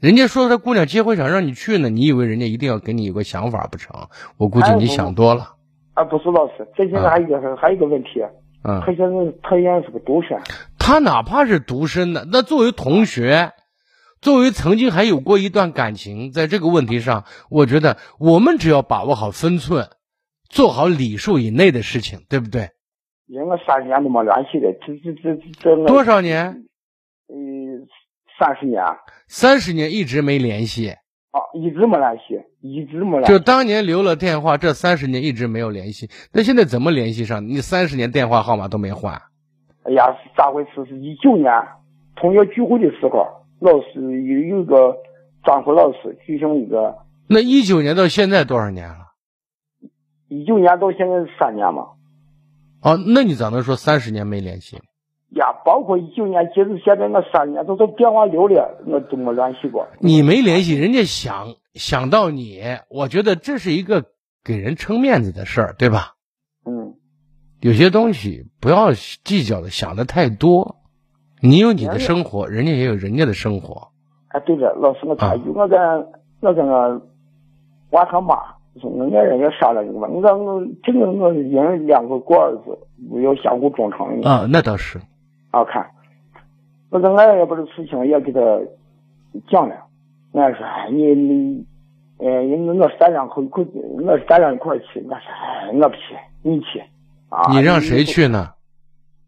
人家说他姑娘结婚想让你去呢，你以为人家一定要给你有个想法不成？我估计你想多了。啊！不是老师，这现在还有一个还有一个问题，嗯他，现在他现在是个独身，他哪怕是独身的，那作为同学，作为曾经还有过一段感情，在这个问题上，我觉得我们只要把握好分寸，做好礼数以内的事情，对不对？因为我三十年都没联系了，这这这这多少年？呃三十年啊，三十年一直没联系，一直没联系，一直没联就。当年留了电话，这三十年一直没有联系。那现在怎么联系上？你三十年电话号码都没换，哎呀，是咋回事？是一九年同学聚会的时候，老师有有一个张辉老师举行一个，那一九年到现在多少年了？一九年到现在是三年嘛。哦，那你咋能说三十年没联系？呀，包括一九年截止现在，我三年都是电话留了，我都没联系过。你没联系，人家想想到你，我觉得这是一个给人撑面子的事儿，对吧？嗯，有些东西不要计较的想的太多，你有你的生活，人家也有人家的生活。哎，对了，老师，我插一句，我跟我跟我娃他妈说，我爱人也商量一个吧，你让我这个我人两个过日子，我要相互忠诚的。啊，那倒是。啊，看，我跟俺也不是事情也给他讲了，俺说哎你你，呃，我三两口口，我三两一块去，俺说哎我不去，你去。啊，你让谁？去呢？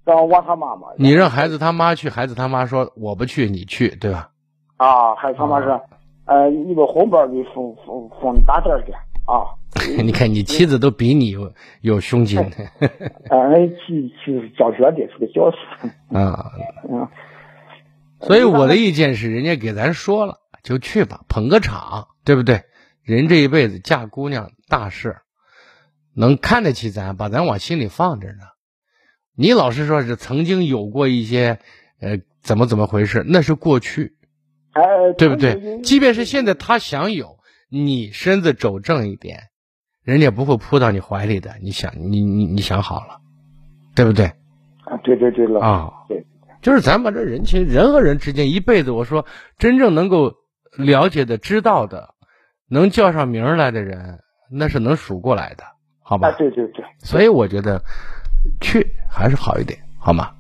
让娃他妈妈。你让孩子他妈去，孩子他妈说我不去，你去，对吧？啊，孩子他妈说，呃，你把红包给封封封大点儿的啊。你看你妻子都比你有有胸襟呃，去去教学的是个教师。啊。嗯，所以我的意见是，人家给咱说了，就去吧，捧个场，对不对？人这一辈子嫁姑娘大事，能看得起咱，把咱往心里放着呢。你老是说是曾经有过一些，呃，怎么怎么回事，那是过去，哎，对不对？即便是现在他想有，你身子走正一点，人家不会扑到你怀里的。你想，你你你想好了，对不对？啊，对对对了啊，对，就是咱把这人情，人和人之间一辈子，我说真正能够了解的、知道的，能叫上名儿来的人，那是能数过来的，好吧？啊，对对对，所以我觉得去还是好一点，好吗？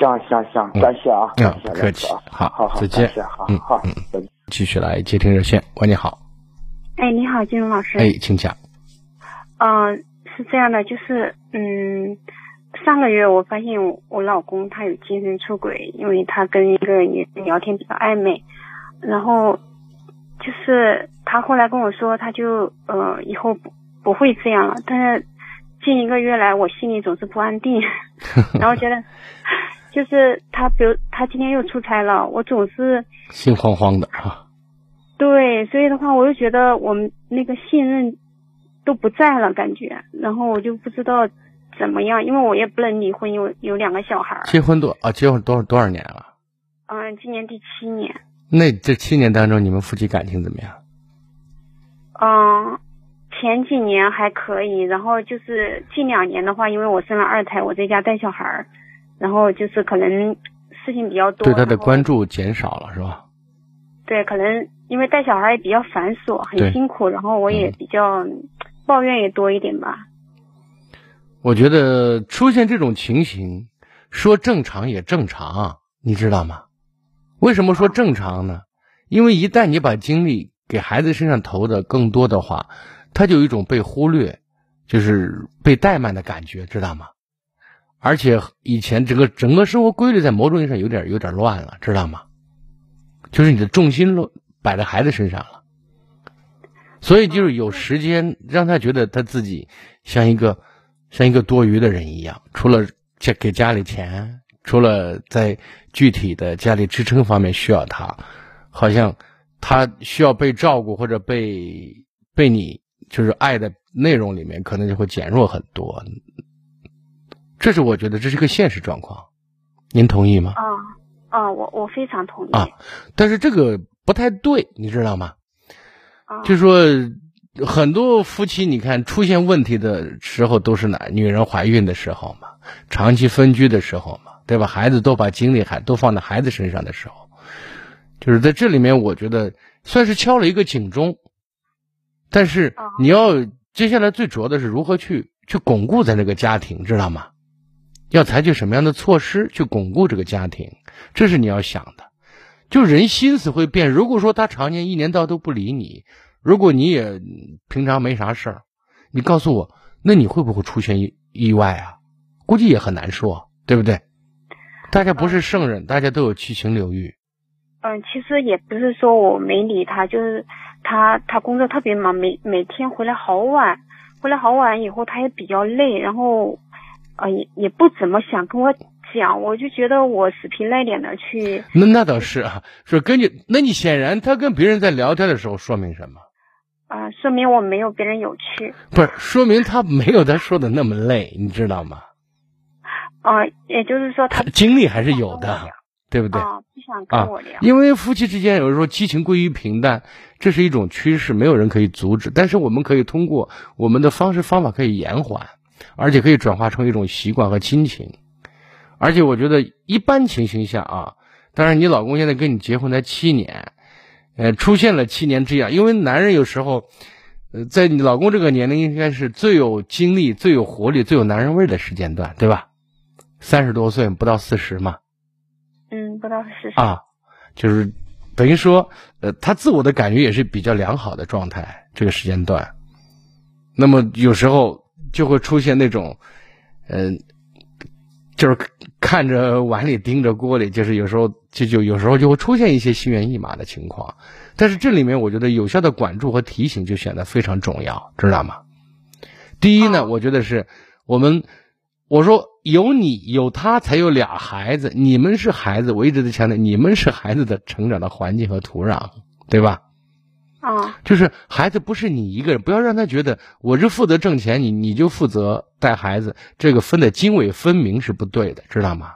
行行行，感谢啊，嗯感谢不客气啊好好好，再见嗯好嗯，再见。继续来接听热线，喂，你好，哎，你好，金荣老师。哎，请讲。嗯、是这样的，就是嗯，上个月我发现我我老公他有精神出轨，因为他跟一个人聊天比较暧昧，然后就是他后来跟我说，他就呃以后不不会这样了，但是近一个月来我心里总是不安定，然后觉得就是他，比如他今天又出差了，我总是心慌慌的啊，对，所以的话，我就觉得我们那个信任都不在了，感觉，然后我就不知道怎么样，因为我也不能离婚，有有两个小孩儿，结婚多啊，结婚多少多少年了？嗯，今年第七年，那这七年当中，你们夫妻感情怎么样？嗯，前几年还可以，然后就是近两年的话，因为我生了二胎，我在家带小孩儿，然后就是可能事情比较多，对他的关注减少了，是吧？对，可能因为带小孩也比较繁琐，很辛苦，然后我也嗯比较抱怨也多一点吧。我觉得出现这种情形，说正常也正常，你知道吗？为什么说正常呢？因为一旦你把精力给孩子身上投的更多的话，他就有一种被忽略，就是被怠慢的感觉，知道吗？而且以前整个整个生活规律在某种意义上有点有点乱了，知道吗？就是你的重心落摆在孩子身上了，所以就是有时间让他觉得他自己像一个像一个多余的人一样，除了家给家里钱，除了在具体的家里支撑方面需要他，好像他需要被照顾或者被被你就是爱的内容里面，可能就会减弱很多。这是我觉得这是个现实状况，您同意吗？啊啊，我我非常同意。啊，但是这个不太对，你知道吗？啊，就说很多夫妻，你看出现问题的时候都是哪？女人怀孕的时候嘛，长期分居的时候嘛，对吧？孩子都把精力还都放在孩子身上的时候，就是在这里面，我觉得算是敲了一个警钟。但是你要接下来最主要的是如何去去巩固咱这个家庭，知道吗？要采取什么样的措施去巩固这个家庭，这是你要想的。就人心思会变。如果说他常年一年到头不理你，如果你也平常没啥事儿，你告诉我，那你会不会出现意意外啊？估计也很难说，对不对？大家不是圣人，大家都有七情六欲。嗯，其实也不是说我没理他，就是他他工作特别忙，每每天回来好晚，回来好晚以后他也比较累，然后。啊，也也不怎么想跟我讲，我就觉得我死皮赖脸的去。那那倒是啊，说根据，那你显然他跟别人在聊天的时候，说明什么？啊，说明我没有别人有趣。不是，说明他没有他说的那么累，你知道吗？啊，也就是说他精力还是有的，对不对？啊，不想跟我聊。因为夫妻之间有时候激情归于平淡，这是一种趋势，没有人可以阻止。但是我们可以通过我们的方式方法可以延缓。而且可以转化成一种习惯和亲情，而且我觉得一般情形下啊，当然你老公现在跟你结婚才七年，呃，出现了七年之痒，因为男人有时候，呃，在你老公这个年龄应该是最有精力、最有活力、最有男人味的时间段，对吧？三十多岁不到四十嘛，嗯，不到四十啊，就是等于说，呃，他自我的感觉也是比较良好的状态，这个时间段，那么有时候。就会出现那种，嗯，就是看着碗里盯着锅里，就是有时候就就有时候就会出现一些心猿意马的情况。但是这里面我觉得有效的管住和提醒就显得非常重要，知道吗？第一呢，我觉得是我们我说有你有他才有俩孩子，你们是孩子，我一直在强调你们是孩子的成长的环境和土壤，对吧？啊，就是孩子不是你一个人，不要让他觉得我是负责挣钱，你你就负责带孩子，这个分的泾渭分明是不对的，知道吗？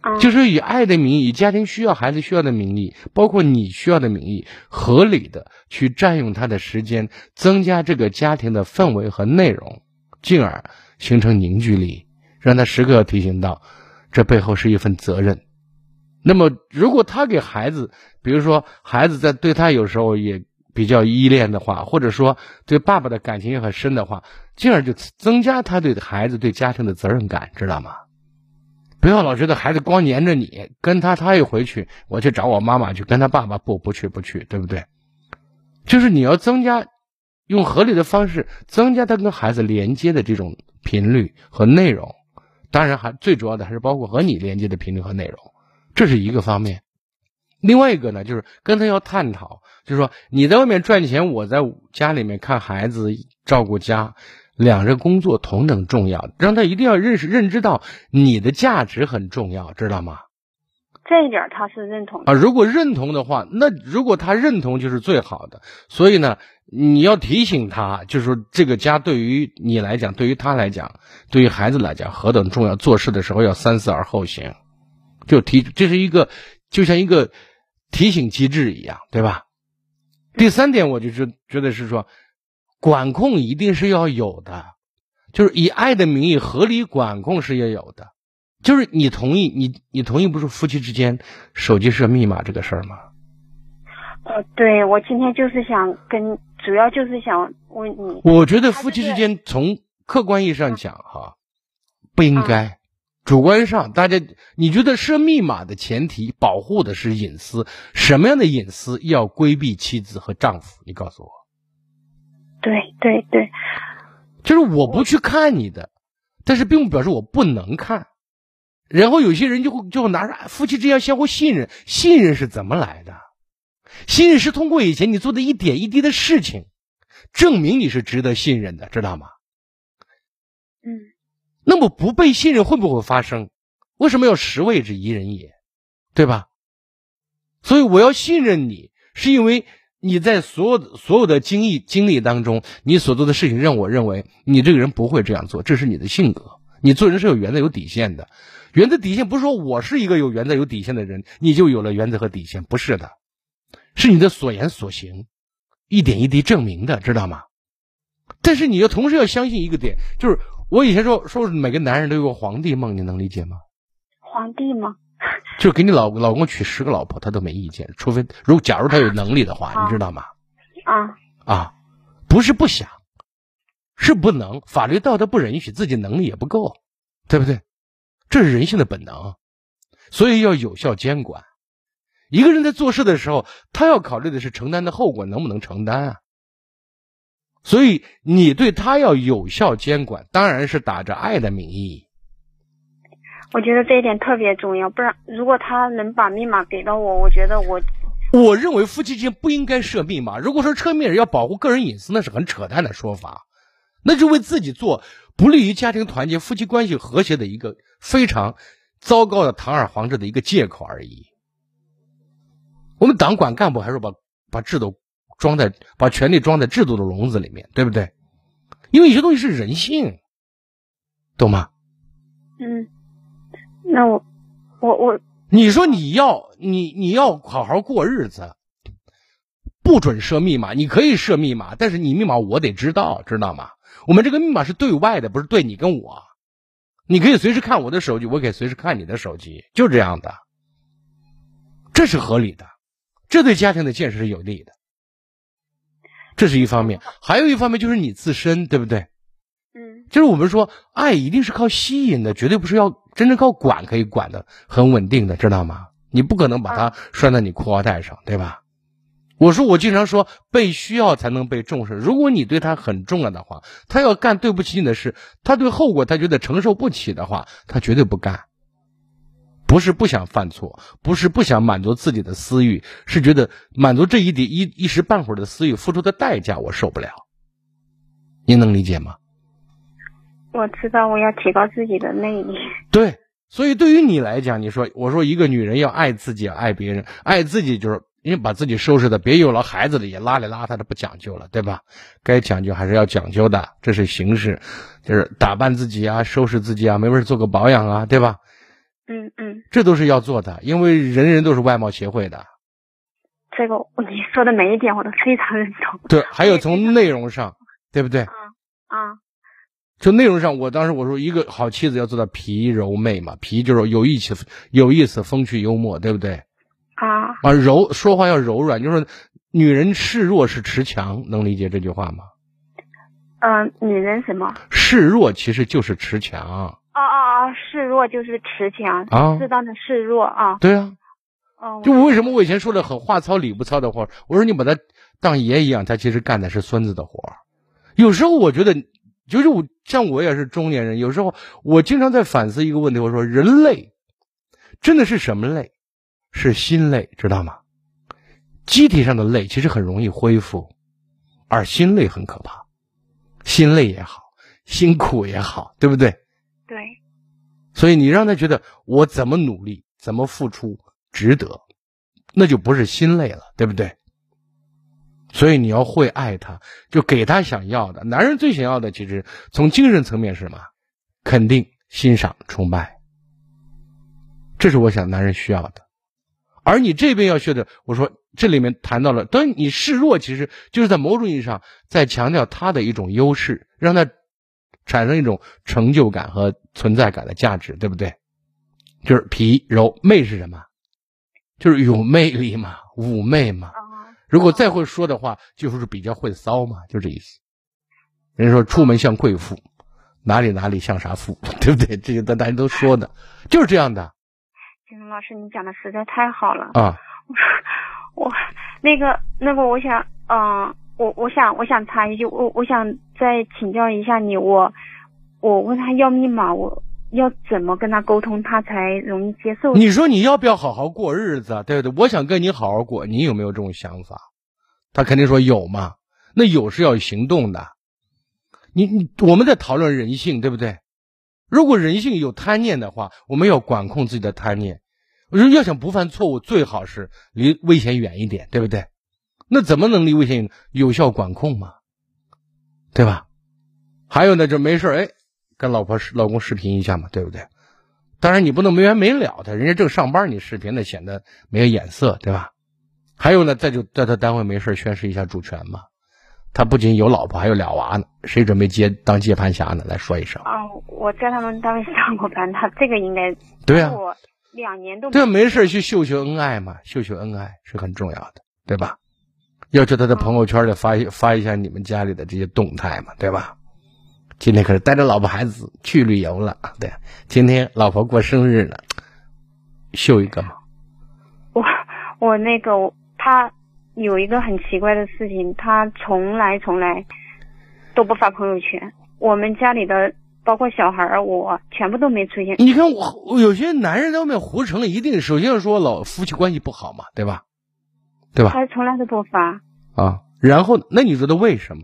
啊，就是以爱的名义，以家庭需要、孩子需要的名义，包括你需要的名义，合理的去占用他的时间，增加这个家庭的氛围和内容，进而形成凝聚力，让他时刻提醒到，这背后是一份责任。那么，如果他给孩子，比如说孩子在对他有时候也。比较依恋的话，或者说对爸爸的感情也很深的话，进而就增加他对孩子、对家庭的责任感，知道吗？不要老觉得孩子光黏着你，跟他他一回去，我去找我妈妈去，跟他爸爸不不去不去，对不对？就是你要增加，用合理的方式增加他跟孩子连接的这种频率和内容，当然还最主要的还是包括和你连接的频率和内容，这是一个方面。另外一个呢，就是跟他要探讨。就是说，你在外面赚钱，我在家里面看孩子、照顾家，两人工作同等重要。让他一定要认识、认知到你的价值很重要，知道吗？这一点他是认同啊。如果认同的话，那如果他认同就是最好的。所以呢，你要提醒他，就是说这个家对于你来讲，对于他来讲，对于孩子来讲何等重要。做事的时候要三思而后行，就提这是一个就像一个提醒机制一样，对吧？第三点，我就觉觉得是说，管控一定是要有的，就是以爱的名义合理管控是要有的，就是你同意，你你同意不是夫妻之间手机设密码这个事儿吗？呃，对，我今天就是想跟，主要就是想问你。我觉得夫妻之间从客观意义上讲，哈，不应该。主观上，大家你觉得设密码的前提保护的是隐私，什么样的隐私要规避妻子和丈夫？你告诉我。对对对，就是我不去看你的，但是并不表示我不能看。然后有些人就会就会拿着夫妻之间相互信任，信任是怎么来的？信任是通过以前你做的一点一滴的事情，证明你是值得信任的，知道吗？嗯。那么不被信任会不会发生？为什么要十位之一人也？对吧？所以我要信任你，是因为你在所有的所有的经历经历当中，你所做的事情让我认为你这个人不会这样做，这是你的性格。你做人是有原则、有底线的。原则底线不是说我是一个有原则、有底线的人，你就有了原则和底线，不是的，是你的所言所行，一点一滴证明的，知道吗？但是你要同时要相信一个点，就是我以前说说每个男人都有个皇帝梦，你能理解吗？皇帝吗？就给你老老公娶十个老婆，他都没意见，除非如果假如他有能力的话，你知道吗？啊啊，不是不想，是不能，法律道德不允许，自己能力也不够，对不对？这是人性的本能，所以要有效监管。一个人在做事的时候，他要考虑的是承担的后果能不能承担啊。所以你对他要有效监管，当然是打着爱的名义。我觉得这一点特别重要，不然如果他能把密码给到我，我觉得我，我认为夫妻之间不应该设密码。如果说设密码要保护个人隐私，那是很扯淡的说法，那就为自己做不利于家庭团结、夫妻关系和谐的一个非常糟糕的堂而皇之的一个借口而已。我们党管干部还是把把制度。装在把权力装在制度的笼子里面，对不对？因为有些东西是人性，懂吗？嗯，那我我我，你说你要你你要好好过日子，不准设密码。你可以设密码，但是你密码我得知道，知道吗？我们这个密码是对外的，不是对你跟我。你可以随时看我的手机，我可以随时看你的手机，就这样的。这是合理的，这对家庭的建设是有利的。这是一方面，还有一方面就是你自身，对不对？嗯，就是我们说爱一定是靠吸引的，绝对不是要真正靠管可以管的很稳定的，知道吗？你不可能把它拴在你裤腰带上，对吧？我说我经常说被需要才能被重视，如果你对他很重要的话，他要干对不起你的事，他对后果他觉得承受不起的话，他绝对不干。不是不想犯错，不是不想满足自己的私欲，是觉得满足这一点一一时半会儿的私欲付出的代价我受不了。您能理解吗？我知道我要提高自己的魅力。对，所以对于你来讲，你说我说一个女人要爱自己，爱别人，爱自己就是因为把自己收拾的别有了孩子了也邋里邋遢的不讲究了，对吧？该讲究还是要讲究的，这是形式，就是打扮自己啊，收拾自己啊，没事做个保养啊，对吧？嗯嗯，这都是要做的，因为人人都是外貌协会的。这个你说的每一点我都非常认同。对，还有从内容上，对不对？啊啊，就内容上，我当时我说，一个好妻子要做到皮柔媚嘛，皮就是有意气、有意思、风趣幽默，对不对？啊啊，柔说话要柔软，就是女人示弱是持强，能理解这句话吗？嗯，女人什么？示弱其实就是持强。哦哦哦，示弱就是持强啊，适当的示弱啊。对啊，哦，就为什么我以前说的很话糙理不糙的话，我说你把他当爷一样，他其实干的是孙子的活有时候我觉得，就是我像我也是中年人，有时候我经常在反思一个问题，我说人类，真的是什么累？是心累，知道吗？机体上的累其实很容易恢复，而心累很可怕。心累也好，辛苦也好，对不对？对，所以你让他觉得我怎么努力，怎么付出值得，那就不是心累了，对不对？所以你要会爱他，就给他想要的。男人最想要的，其实从精神层面是什么？肯定、欣赏、崇拜，这是我想男人需要的。而你这边要学的，我说这里面谈到了，当你示弱，其实就是在某种意义上在强调他的一种优势，让他。产生一种成就感和存在感的价值，对不对？就是皮柔媚是什么？就是有魅力嘛，妩媚嘛。如果再会说的话，就是比较会骚嘛，就这意思。人说出门像贵妇，哪里哪里像啥妇，对不对？这些大大家都说的，就是这样的。金龙老师，你讲的实在太好了啊！我那个那个，我想嗯。我我想我想插一句，我我想再请教一下你，我我问他要密码，我要怎么跟他沟通，他才容易接受？你说你要不要好好过日子？对不对？我想跟你好好过，你有没有这种想法？他肯定说有嘛。那有是要行动的。你你我们在讨论人性，对不对？如果人性有贪念的话，我们要管控自己的贪念。我说要想不犯错误，最好是离危险远一点，对不对？那怎么能离危险有效管控嘛？对吧？还有呢，就没事哎，跟老婆老公视频一下嘛，对不对？当然你不能没完没了的，人家正上班，你视频那显得没有眼色，对吧？还有呢，再就在他单位没事宣示一下主权嘛。他不仅有老婆，还有俩娃呢，谁准备接当接盘侠呢？来说一声。啊，我在他们单位上过班，他这个应该对啊，我两年都对，没事去秀秀恩爱嘛，秀秀恩爱是很重要的，对吧？要求他在朋友圈里发一发一下你们家里的这些动态嘛，对吧？今天可是带着老婆孩子去旅游了，对，今天老婆过生日了，秀一个嘛。我我那个他有一个很奇怪的事情，他从来从来都不发朋友圈。我们家里的包括小孩儿，我全部都没出现。你看我有些男人在外面胡成了，一定首先说老夫妻关系不好嘛，对吧？对吧？他从来都不发啊。然后，那你觉得为什么？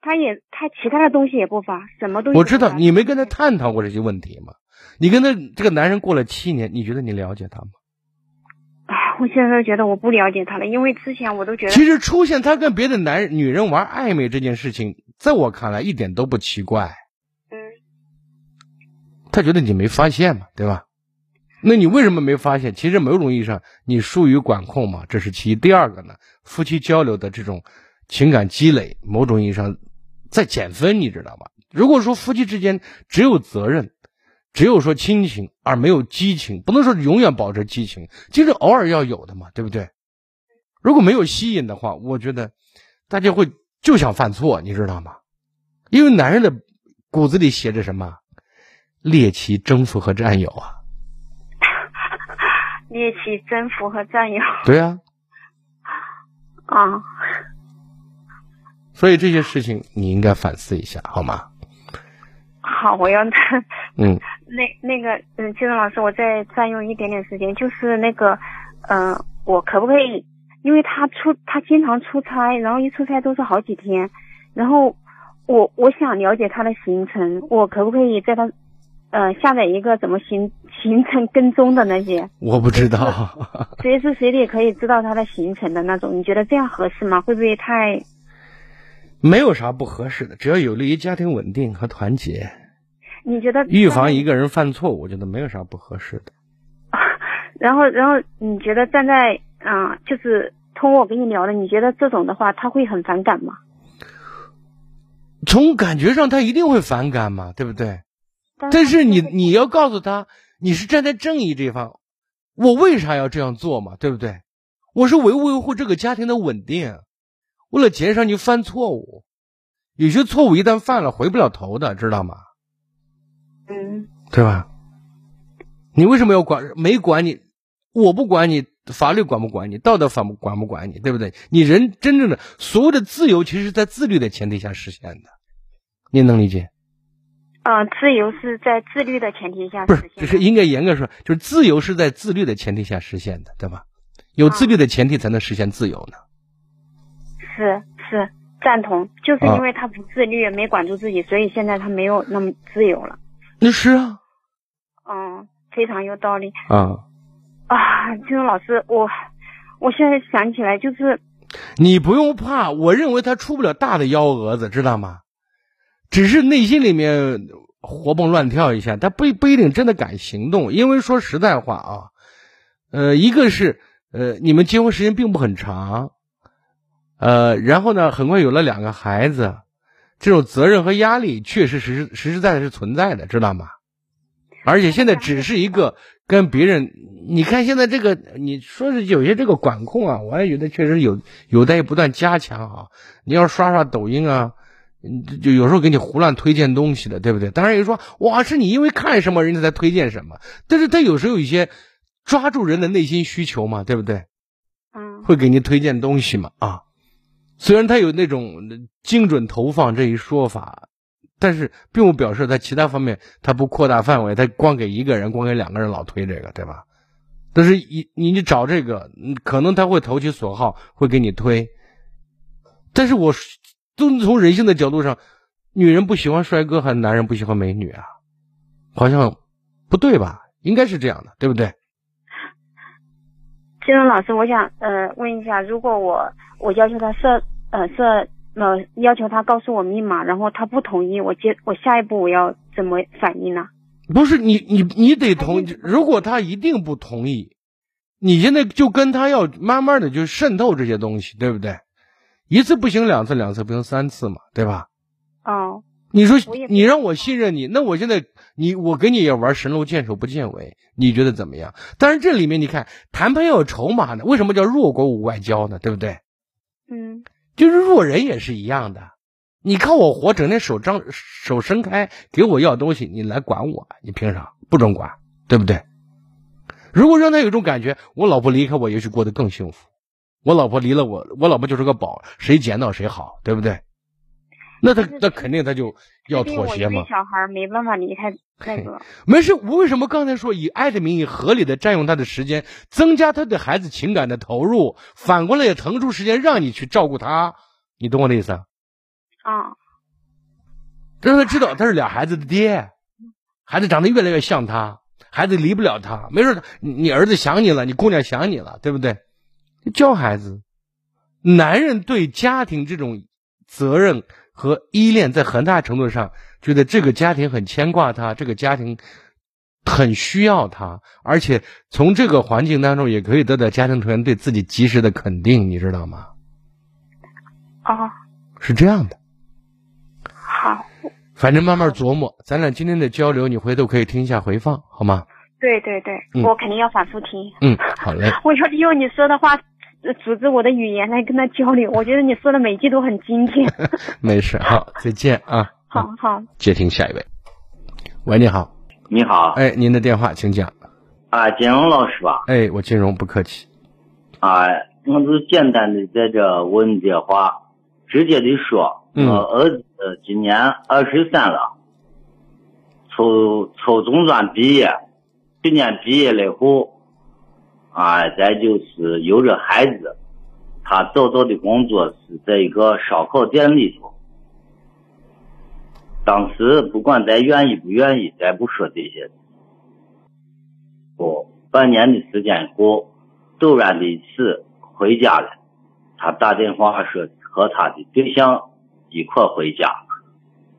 他也他其他的东西也不发，什么东西？我知道你没跟他探讨过这些问题吗？你跟他这个男人过了七年，你觉得你了解他吗？啊，我现在觉得我不了解他了，因为之前我都觉得。其实出现他跟别的男人、女人玩暧昧这件事情，在我看来一点都不奇怪。嗯。他觉得你没发现嘛，对吧？那你为什么没发现？其实某种意义上，你疏于管控嘛，这是其一。第二个呢，夫妻交流的这种情感积累，某种意义上在减分，你知道吗？如果说夫妻之间只有责任，只有说亲情而没有激情，不能说永远保持激情，其实偶尔要有的嘛，对不对？如果没有吸引的话，我觉得大家会就想犯错，你知道吗？因为男人的骨子里写着什么？猎奇、征服和占有啊。猎奇、征服和占有。对呀。啊。所以这些事情你应该反思一下，好吗？好，我要。嗯。那那个，嗯，金荣老师，我再占用一点点时间，就是那个，嗯，我可不可以？因为他出，他经常出差，然后一出差都是好几天，然后我我想了解他的行程，我可不可以在他？呃，下载一个怎么行行程跟踪的那些，我不知道，随时随地可以知道他的行程的那种，你觉得这样合适吗？会不会太？没有啥不合适的，只要有利于家庭稳定和团结。你觉得？预防一个人犯错，我觉得没有啥不合适的。然后，然后你觉得站在啊，就是通过我跟你聊的，你觉得这种的话他会很反感吗？从感觉上，他一定会反感嘛，对不对？但是你你要告诉他，你是站在正义这一方，我为啥要这样做嘛？对不对？我是维维护这个家庭的稳定，为了减少你犯错误，有些错误一旦犯了回不了头的，知道吗？嗯，对吧？你为什么要管？没管你，我不管你，法律管不管你，道德法管不管你，对不对？你人真正的所有的自由，其实是在自律的前提下实现的，你能理解？嗯，自由是在自律的前提下不是，就是应该严格说，就是自由是在自律的前提下实现的，对吧？有自律的前提才能实现自由呢。是是赞同，就是因为他不自律，没管住自己，所以现在他没有那么自由了。那是啊。嗯，非常有道理。啊啊，金融老师，我我现在想起来就是，你不用怕，我认为他出不了大的幺蛾子，知道吗？只是内心里面活蹦乱跳一下，他不不一定真的敢行动。因为说实在话啊，呃，一个是呃，你们结婚时间并不很长，呃，然后呢，很快有了两个孩子，这种责任和压力确实实实实在在是存在的，知道吗？而且现在只是一个跟别人，你看现在这个，你说是有些这个管控啊，我也觉得确实有有待于不断加强啊。你要刷刷抖音啊。就有时候给你胡乱推荐东西的，对不对？当然有说，哇，是你因为看什么人家才推荐什么，但是他有时候有一些抓住人的内心需求嘛，对不对？嗯，会给你推荐东西嘛，啊，虽然他有那种精准投放这一说法，但是并不表示在其他方面他不扩大范围，他光给一个人，光给两个人老推这个，对吧？但是你你找这个，可能他会投其所好，会给你推，但是我。都从人性的角度上，女人不喜欢帅哥，还是男人不喜欢美女啊？好像不对吧？应该是这样的，对不对？金龙老师，我想呃问一下，如果我我要求他设呃设呃要求他告诉我密码，然后他不同意，我接我下一步我要怎么反应呢？不是你你你得同意，如果他一定不同意，你现在就跟他要慢慢的就渗透这些东西，对不对？一次不行，两次两次不行，三次嘛，对吧？哦，你说你让我信任你，那我现在你我跟你也玩神龙见首不见尾，你觉得怎么样？但是这里面你看，谈判要有筹码呢，为什么叫弱国无外交呢？对不对？嗯就是弱人也是一样的，你靠我活，整天手张手伸开给我要东西，你来管我，你凭啥？不准管，对不对？如果让他有一种感觉，我老婆离开我，也许过得更幸福。我老婆离了我，我老婆就是个宝，谁捡到谁好，对不对？那他那肯定他就要妥协嘛。小孩没办法离开那个。没事，我为什么刚才说以爱的名义合理的占用他的时间，增加他对孩子情感的投入，反过来也腾出时间让你去照顾他，你懂我的意思啊？啊，让他知道他是俩孩子的爹，孩子长得越来越像他，孩子离不了他。没事你你儿子想你了，你姑娘想你了，对不对？教孩子，男人对家庭这种责任和依恋，在很大程度上觉得这个家庭很牵挂他，这个家庭很需要他，而且从这个环境当中也可以得到家庭成员对自己及时的肯定，你知道吗？哦，是这样的。好，反正慢慢琢磨，咱俩今天的交流，你回头可以听一下回放，好吗？对对对，嗯我肯定要反复听。嗯，好嘞。我要利用你说的话，呃组织我的语言来跟他交流。我觉得你说的每句都很精简。没事，好，再见啊。好好，接听下一位。喂，你好，你好，哎，您的电话请讲。啊，金荣老师吧？哎，我金荣不客气。啊，我就简单的在这问这话，直接的说，嗯我儿子今年二十三了，初初中专毕业，去年毕业了后，啊，再就是有着孩子，他找到的工作是在一个烧烤店里头。当时不管咱愿意不愿意，咱不说这些。不，半年的时间后，突然的一次回家了，他打电话说和他的对象一块回家，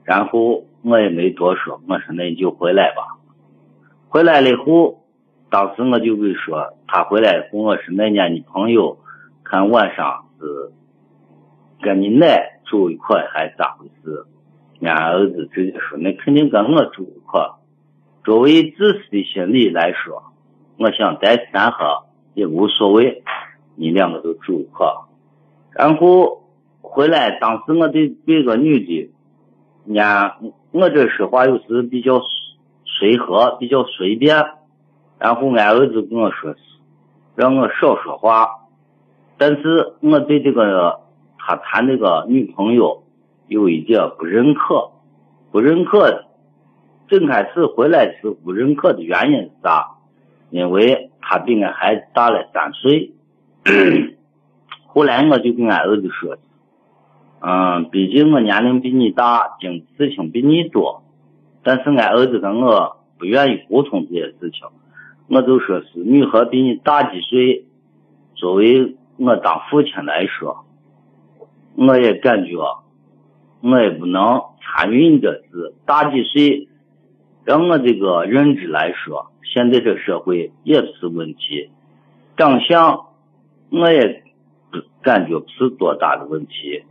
然后我也没多说，我说那你就回来吧。回来了以后，当时我就跟说，他回来以后，我说那年的朋友看晚上是跟你奶住一块还是咋回事？俺儿子直接说，那肯定跟我住一块。作为自私的心理来说，我想在三河也无所谓，你两个都住一块。然后回来，当时我对这个女的，俺我这说话有时比较随和，比较随便。然后俺儿子跟我说，让我少说话。但是我对这个他谈这个女朋友有一点不认可，不认可的。正开始回来是不认可的原因是啥？因为他比俺孩子大了三岁。后来我就跟俺儿子说，嗯，毕竟我年龄比你大，经事情比你多，但是俺儿子跟我不愿意沟通这些事情，我就说是女孩比你大几岁，作为我当父亲来说，我也感觉我也不能参与你这事，大几岁，让我这个认知来说，现在这社会也不是问题，长相我也感觉不是多大的问题，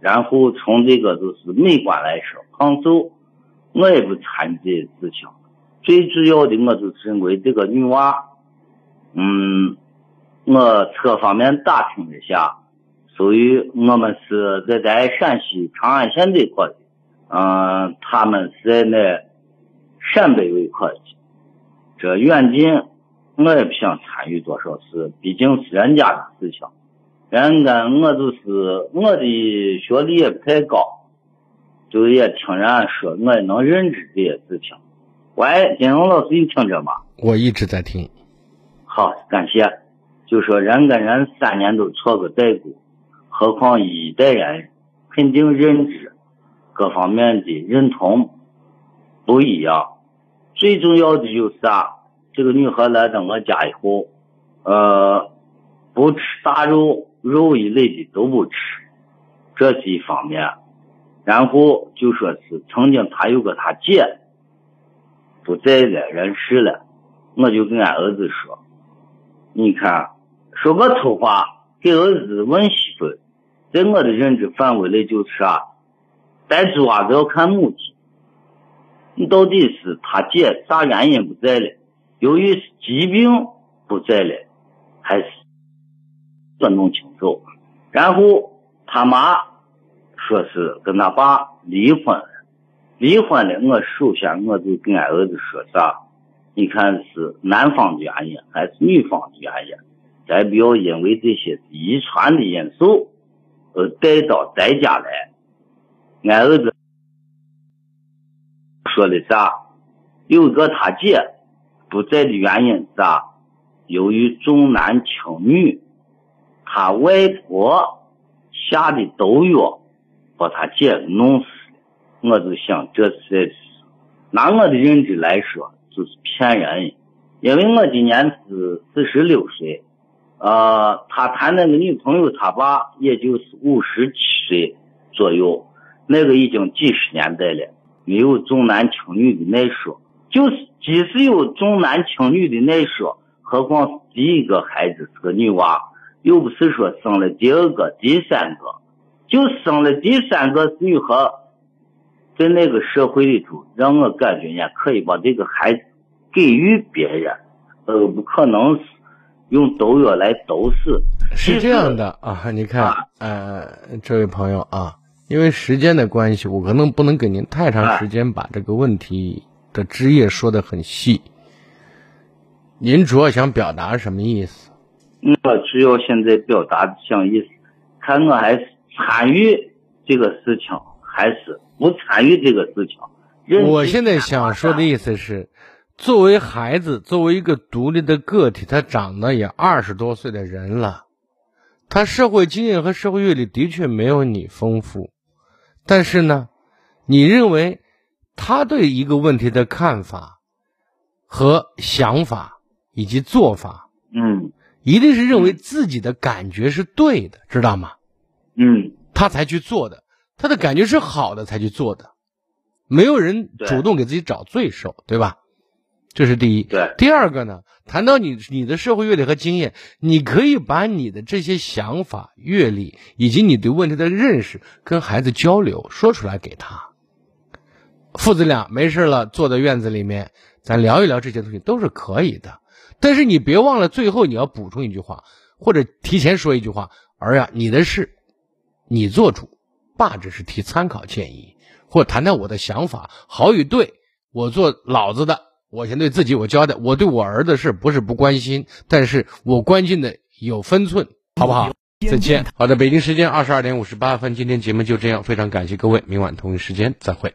然后从这个就是美观来说，胖瘦我也不参与这些事情，最主要的我就是认为这个女娃，嗯，我侧方面打听了一下。属于我们是在在陕西长安县这块的，嗯、他们是在那陕北这块的。这远近我也不想参与多少事，毕竟是人家的事情。人家我就是我的学历也不太高，就也听人家说，我也能认知这些事情。喂，金荣老师，你听着吗？我一直在听。好，感谢。就说人跟人三年都错个代沟。何况一代人肯定认知各方面的认同不一样，最重要的就是啊？这个女孩来到我家以后，呃，不吃大肉，肉一类的都不吃，这是一方面。然后就说是曾经她有个她姐不在了，人世了，我就跟俺儿子说，你看，说个丑话，给儿子问媳妇，在我的认知范围内就是啥，带猪娃子要看母亲，你到底是他姐啥原因不在了？由于是疾病不在了，还是要弄清楚。然后他妈。说是跟他爸离婚，离婚了。我首先我就跟俺儿子说啥？你看是男方的原因还是女方的原因？咱不要因为这些遗传的因素而带到咱家来。俺儿子说的啥？有个他姐不在的原因是啥？由于重男轻女，他外婆下的毒药。把他姐弄死，我就想这是拿我的认知来说，就是骗人。因为我今年是四十六岁，呃，他谈那个女朋友，他爸也就是五十七岁左右，那个已经几十年代了，没有重男轻女的那说，就是即使有重男轻女的那说，何况第一个孩子是个女娃，又不是说生了第二个、第三个。就生了第三个女孩，在那个社会里头，让我感觉呢，可以把这个孩子给予别人，呃，不可能是用毒药来毒死。是这样的啊，你看，呃，这位朋友啊，因为时间的关系，我可能不能给您太长时间把这个问题的枝叶说的很细。您主要想表达什么意思？我主要现在表达的想意思，看我还是。参与这个事情还是不参与这个事情？我现在想说的意思是，作为孩子，作为一个独立的个体，他长得也二十多岁的人了，他社会经验和社会阅历的确没有你丰富，但是呢，你认为他对一个问题的看法和想法以及做法，嗯，一定是认为自己的感觉是对的，知道吗？嗯，他才去做的，他的感觉是好的才去做的，没有人主动给自己找罪受，对吧？这是第一。对。第二个呢，谈到你你的社会阅历和经验，你可以把你的这些想法、阅历以及你对问题的认识跟孩子交流，说出来给他。父子俩没事了，坐在院子里面，咱聊一聊这些东西都是可以的。但是你别忘了，最后你要补充一句话，或者提前说一句话：儿呀，你的事。你做主，爸只是提参考建议，或谈谈我的想法，好与对。我做老子的，我先对自己我交代，我对我儿子是不是不关心，但是我关心的有分寸，好不好？再见。好的，北京时间二十二点五十八分，今天节目就这样，非常感谢各位，明晚同一时间再会。